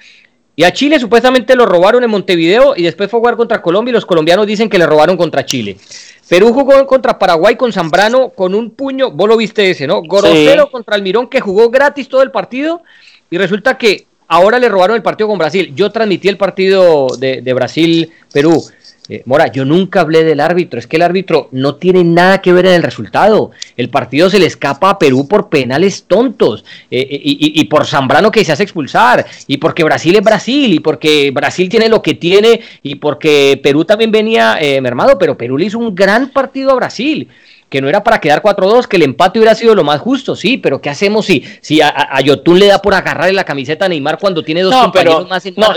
Y a Chile supuestamente lo robaron en Montevideo y después fue a jugar contra Colombia y los colombianos dicen que le robaron contra Chile. Perú jugó contra Paraguay con Zambrano con un puño, vos lo viste ese, ¿no? Gorosero contra Almirón que jugó gratis todo el partido y resulta que ahora le robaron el partido con Brasil. Yo transmití el partido de, de Brasil-Perú. Eh, Mora, yo nunca hablé del árbitro, es que el árbitro no tiene nada que ver en el resultado. El partido se le escapa a Perú por penales tontos eh, eh, y, por Zambrano que se hace expulsar y porque Brasil es Brasil y porque Brasil tiene lo que tiene y porque Perú también venía mermado, pero Perú le hizo un gran partido a Brasil que no era para quedar 4-2, que el empate hubiera sido lo más justo, sí, pero ¿qué hacemos si, si a, Yotun le da por agarrarle la camiseta a Neymar cuando tiene dos compañeros más en no,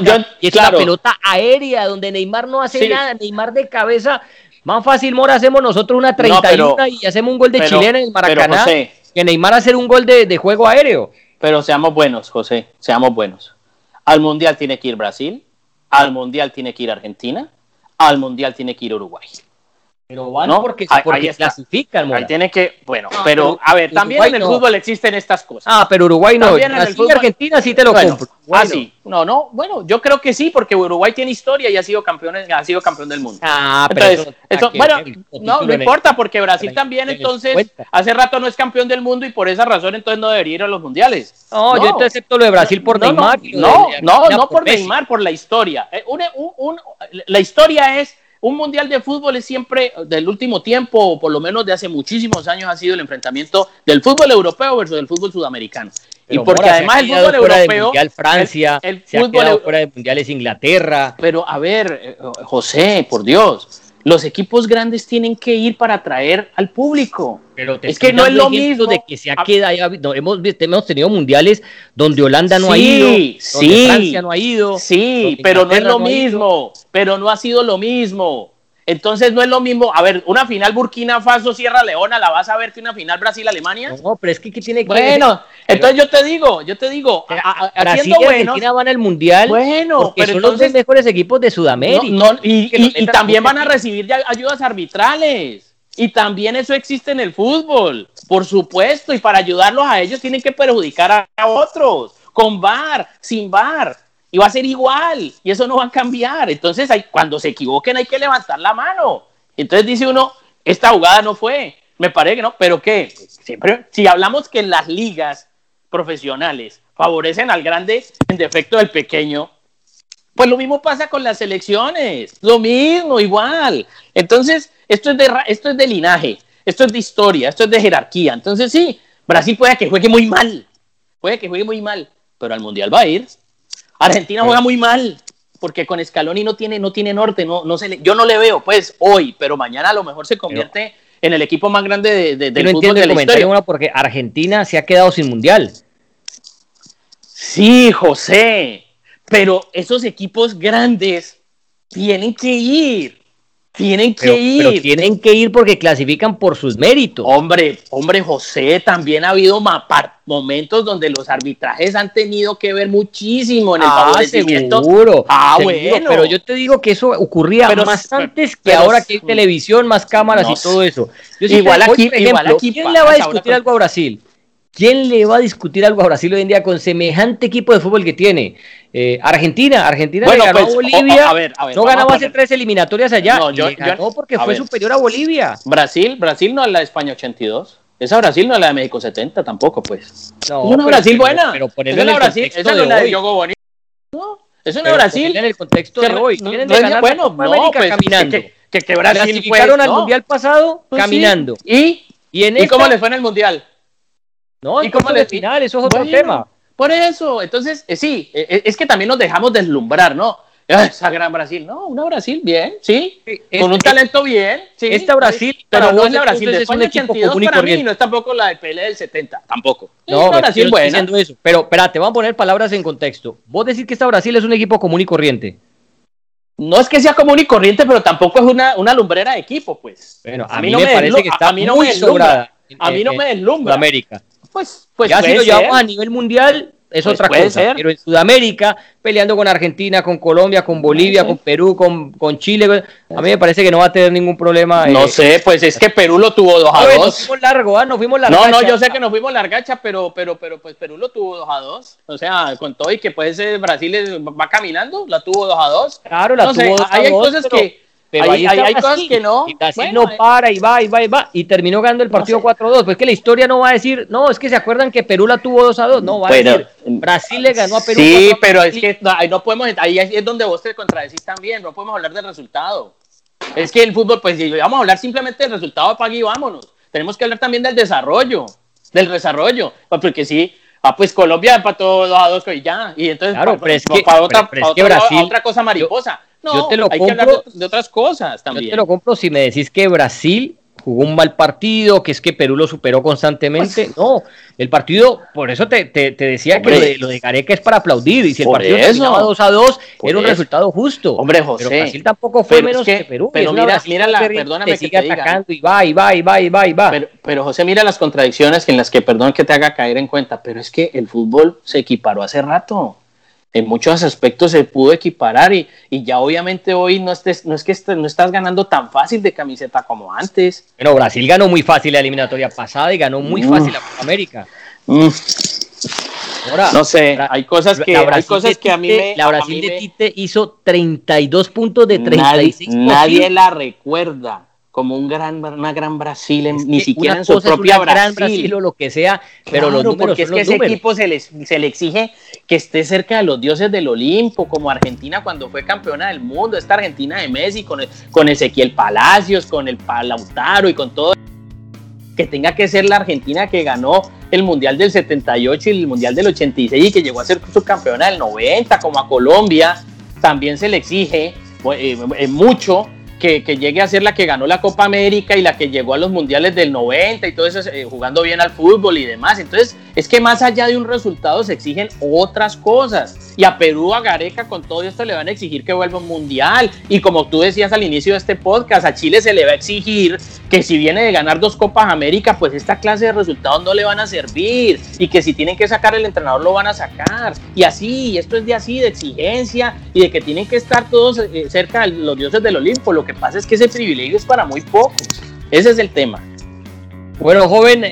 y es una pelota aérea donde Neymar no hace nada, Neymar de cabeza, más fácil, Mora, hacemos nosotros una 31 y hacemos un gol de chilena en Maracaná que Neymar hacer un gol de, de juego aéreo. Pero seamos buenos, José, seamos buenos. Al Mundial tiene que ir Brasil, al Mundial tiene que ir Argentina, al Mundial tiene que ir Uruguay. Pero van porque, porque clasifican, Ahí tiene que, bueno, pero, a ver, también en el fútbol existen estas cosas. Ah, pero Uruguay no. También en el fútbol... Argentina sí te lo compro. Ah, sí. No, no, bueno, yo creo que sí, porque Uruguay tiene historia y ha sido campeón, ha sido campeón del mundo. Ah, pero bueno, no, no importa, porque Brasil también entonces hace rato no es campeón del mundo y por esa razón entonces no debería ir a los mundiales. No, yo te acepto lo de Brasil por Neymar. No, no, no, por, Neymar, por la historia. Eh, la historia es un mundial de fútbol es siempre del último tiempo, o por lo menos de hace muchísimos años, ha sido el enfrentamiento del fútbol europeo versus el fútbol sudamericano. y porque además el fútbol europeo. mundial Francia, el, fútbol fuera de mundiales Inglaterra. Pero a ver, eh, José, por Dios. Los equipos grandes tienen que ir para atraer al público. Pero es que no es lo mismo de que se ha quedado. hemos, hemos tenido mundiales donde Holanda no ha ido, sí, Francia no ha ido. Sí, pero no es lo mismo. Pero no ha sido lo mismo. Entonces no es lo mismo, a ver, una final Burkina Faso Sierra Leona, ¿la vas a ver que una final Brasil Alemania? No, pero es que ¿qué tiene que Bueno, entonces yo te digo, yo te digo, Brasil y Argentina van al mundial. Bueno, pero son los mejores equipos de Sudamérica. No, y, también van a recibir ayudas arbitrales. Y también eso existe en el fútbol, por supuesto, y para ayudarlos a ellos tienen que perjudicar a otros, con bar, sin bar y va a ser igual y eso no va a cambiar. Entonces, hay, cuando se equivoquen hay que levantar la mano. Entonces dice uno, esta jugada no fue, me parece que no, pero ¿qué? Siempre, si hablamos que las ligas profesionales favorecen al grande en defecto del pequeño, pues lo mismo pasa con las elecciones, lo mismo, igual. Entonces, esto es de, esto es de linaje, esto es de historia, esto es de jerarquía. Entonces, sí, Brasil puede que juegue muy mal, puede que juegue muy mal, pero al Mundial va a ir. Argentina juega muy mal, porque con Scaloni no tiene, no tiene norte, no, no se yo no le veo, pues, hoy, pero mañana a lo mejor se convierte en el equipo más grande de, de, del fútbol de la historia. porque Argentina se ha quedado sin mundial. Sí, José, pero esos equipos grandes tienen que ir. Tienen que ir. Pero tienen que ir porque clasifican por sus méritos. Hombre, hombre, José, también ha habido momentos donde los arbitrajes han tenido que ver muchísimo en el ah, favorecimiento. Seguro, ah, bueno. Pero yo te digo que eso ocurría más antes que ahora que hay televisión, más cámaras y todo eso. igual, aquí, igual aquí, ¿quién le va a discutir algo a Brasil? ¿Quién le va a discutir algo a Brasil hoy en día con semejante equipo de fútbol que tiene? Eh, Argentina, Argentina le ganó a pues, Bolivia, no ganaba hace tres eliminatorias allá, no, yo, ganó porque fue superior a Bolivia. Brasil, Brasil no es la de España 82. Esa Brasil no es la de México 70 tampoco, pues. No, es una Brasil buena. Pero, es una Brasil, esa no es la de Diogo Bonito. No, es una Brasil. En el contexto de hoy. De ganar bueno, no, pues, caminando. Que, que, que Brasil Clasificaron al Mundial pasado pues caminando. ¿Y? ¿Y, en ¿Y cómo les fue en el Mundial? No, ¿Y cómo le final? Eso es otro tema. Por eso, entonces, eh, sí, eh, eh, es que también nos dejamos deslumbrar, ¿no? Esa gran Brasil, no, una Brasil bien, sí, con un talento bien, sí. Esta Brasil, pero no es la Brasil de España 82 para mí, no es tampoco la de Pelé del 70, tampoco. No, una Brasil buena. Eso. Pero espérate, vamos a poner palabras en contexto. Vos decís que esta Brasil es un equipo común y corriente. No es que sea común y corriente, pero tampoco es una, una lumbrera de equipo, pues. Bueno, a, mí, no me, parece que está a mí no muy me sobrada. A mí no me deslumbra. América. Pues, pues ya si lo llevamos a nivel mundial, es pues otra cosa. Pero en Sudamérica, peleando con Argentina, con Colombia, con Bolivia, con Perú, con, con, Chile, a mí me parece que no va a tener ningún problema. No eh, sé, pues es que Perú lo tuvo 2 a 2. Nos fuimos largo, ¿ah? Nos fuimos largacha. No, no, yo sé que nos fuimos largacha, pero, pero, pero pues Perú lo tuvo 2 a 2. O sea, con todo y que pues Brasil va caminando, la tuvo 2 a 2. Claro, la tuvo 2 a 2. Hay cosas que pero hay, cosas que no. Y así no para y va y va y va. Y terminó ganando el partido 4-2. Pues que la historia no va a decir, no, es que se acuerdan que Perú la tuvo 2-2. No, va a decir, Brasil le ganó a Perú. Sí, pero es que ahí no podemos, ahí es donde vos te contradecís también. No podemos hablar del resultado. Es que el fútbol, pues si vamos a hablar simplemente del resultado, apague y vámonos. Tenemos que hablar también del desarrollo. Del desarrollo. Porque sí, Ah, pues Colombia empató 2 a 2 y ya. Y entonces, claro, para, otra, otra, cosa mariposa. No, te lo hay compro, que hablar de, otras cosas también. Yo te lo compro si me decís que Brasil jugó un mal partido, que es que Perú lo superó constantemente. Pues, no, el partido, por eso te, te, decía que lo de, lo de, Gareca es para aplaudir. Y si el partido terminaba 2 a 2, era un resultado justo. Hombre, José. Pero Brasil tampoco fue menos que, Perú. Pero mira, mira la, perdóname que sigue te atacando y va, y va, y va, y va, y va. Pero, pero José, mira las contradicciones en las que, perdón que te haga caer en cuenta, pero es que el fútbol se equiparó hace rato. En muchos aspectos se pudo equiparar y, y ya obviamente hoy no, estés, no es que estés, no estás ganando tan fácil de camiseta como antes. Bueno, Brasil ganó muy fácil la eliminatoria pasada y ganó muy fácil la Copa América. Ahora, no sé, hay cosas que, hay cosas que a mí me... La Brasil de Tite hizo 32 puntos de 36 Nadie, nadie la recuerda como un gran, una gran Brasil, ni siquiera en su propia Brasil. O lo que sea, pero los números porque es que ese equipo se le, se le exige que esté cerca de los dioses del Olimpo, como Argentina cuando fue campeona del mundo, esta Argentina de Messi, con, con Ezequiel Palacios, con el Palautaro y con todo. Que tenga que ser la Argentina que ganó el Mundial del 78 y el Mundial del 86 y que llegó a ser subcampeona del 90, como a Colombia, también se le exige eh, eh, mucho que, llegue a ser la que ganó la Copa América y la que llegó a los mundiales del 90 y todo eso, eh, jugando bien al fútbol y demás. Entonces, es que más allá de un resultado se exigen otras cosas. Y a Perú, a Gareca, con todo esto le van a exigir que vuelva un mundial. Y como tú decías al inicio de este podcast, a Chile se le va a exigir que si viene de ganar dos Copas América, pues esta clase de resultados no le van a servir. Y que si tienen que sacar el entrenador, lo van a sacar. Y así, esto es de así, de exigencia y de que tienen que estar todos eh, cerca de los dioses del Olimpo. Lo que pasa es que ese privilegio es para muy pocos. Ese es el tema. Bueno, joven,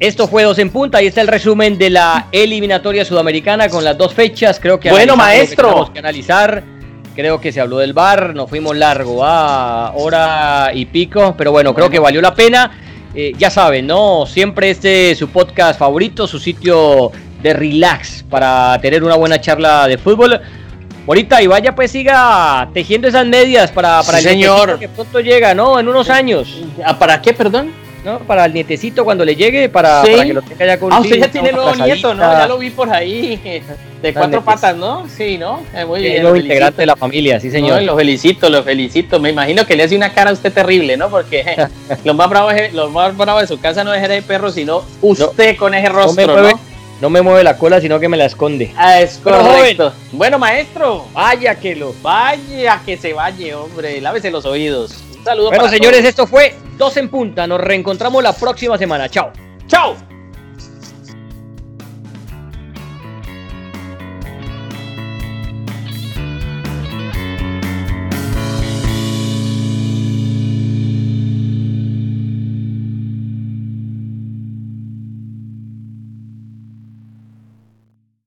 esto fue dos en punta. Ahí está el resumen de la eliminatoria sudamericana con las dos fechas. Creo que bueno, maestro. Tenemos que analizar. Creo que se habló del bar. Nos fuimos largo a hora y pico. Pero bueno, creo que valió la pena. Eh, ya saben, ¿no? Siempre este es su podcast favorito, su sitio de relax para tener una buena charla de fútbol. Ahorita y vaya pues siga tejiendo esas medias para, para el señor que pronto llega, ¿no? En unos años. ¿Ah, ¿Para qué, perdón? ¿No? Para el nietecito cuando le llegue, para, que lo tenga ya con Ah, usted ya tiene nuevo nieto, ¿no? Ya lo vi por ahí, de cuatro patas, ¿no? Sí, ¿no? Eh, muy bien. Es integrante de la familia, sí, señor. lo felicito, lo felicito. Me imagino que le hace una cara a usted terrible, ¿no? Porque lo, más bravo es, lo más bravo de su casa no es el perro, sino usted con ese rostro, ¿no? No me mueve la cola, sino que me la esconde. Ah, es correcto. Bueno, maestro. Vaya que lo. Vaya que se vaya, hombre. Lávese los oídos. Bueno, señores, esto fue Dos en Punta. Nos reencontramos la próxima semana. Chao. Chao.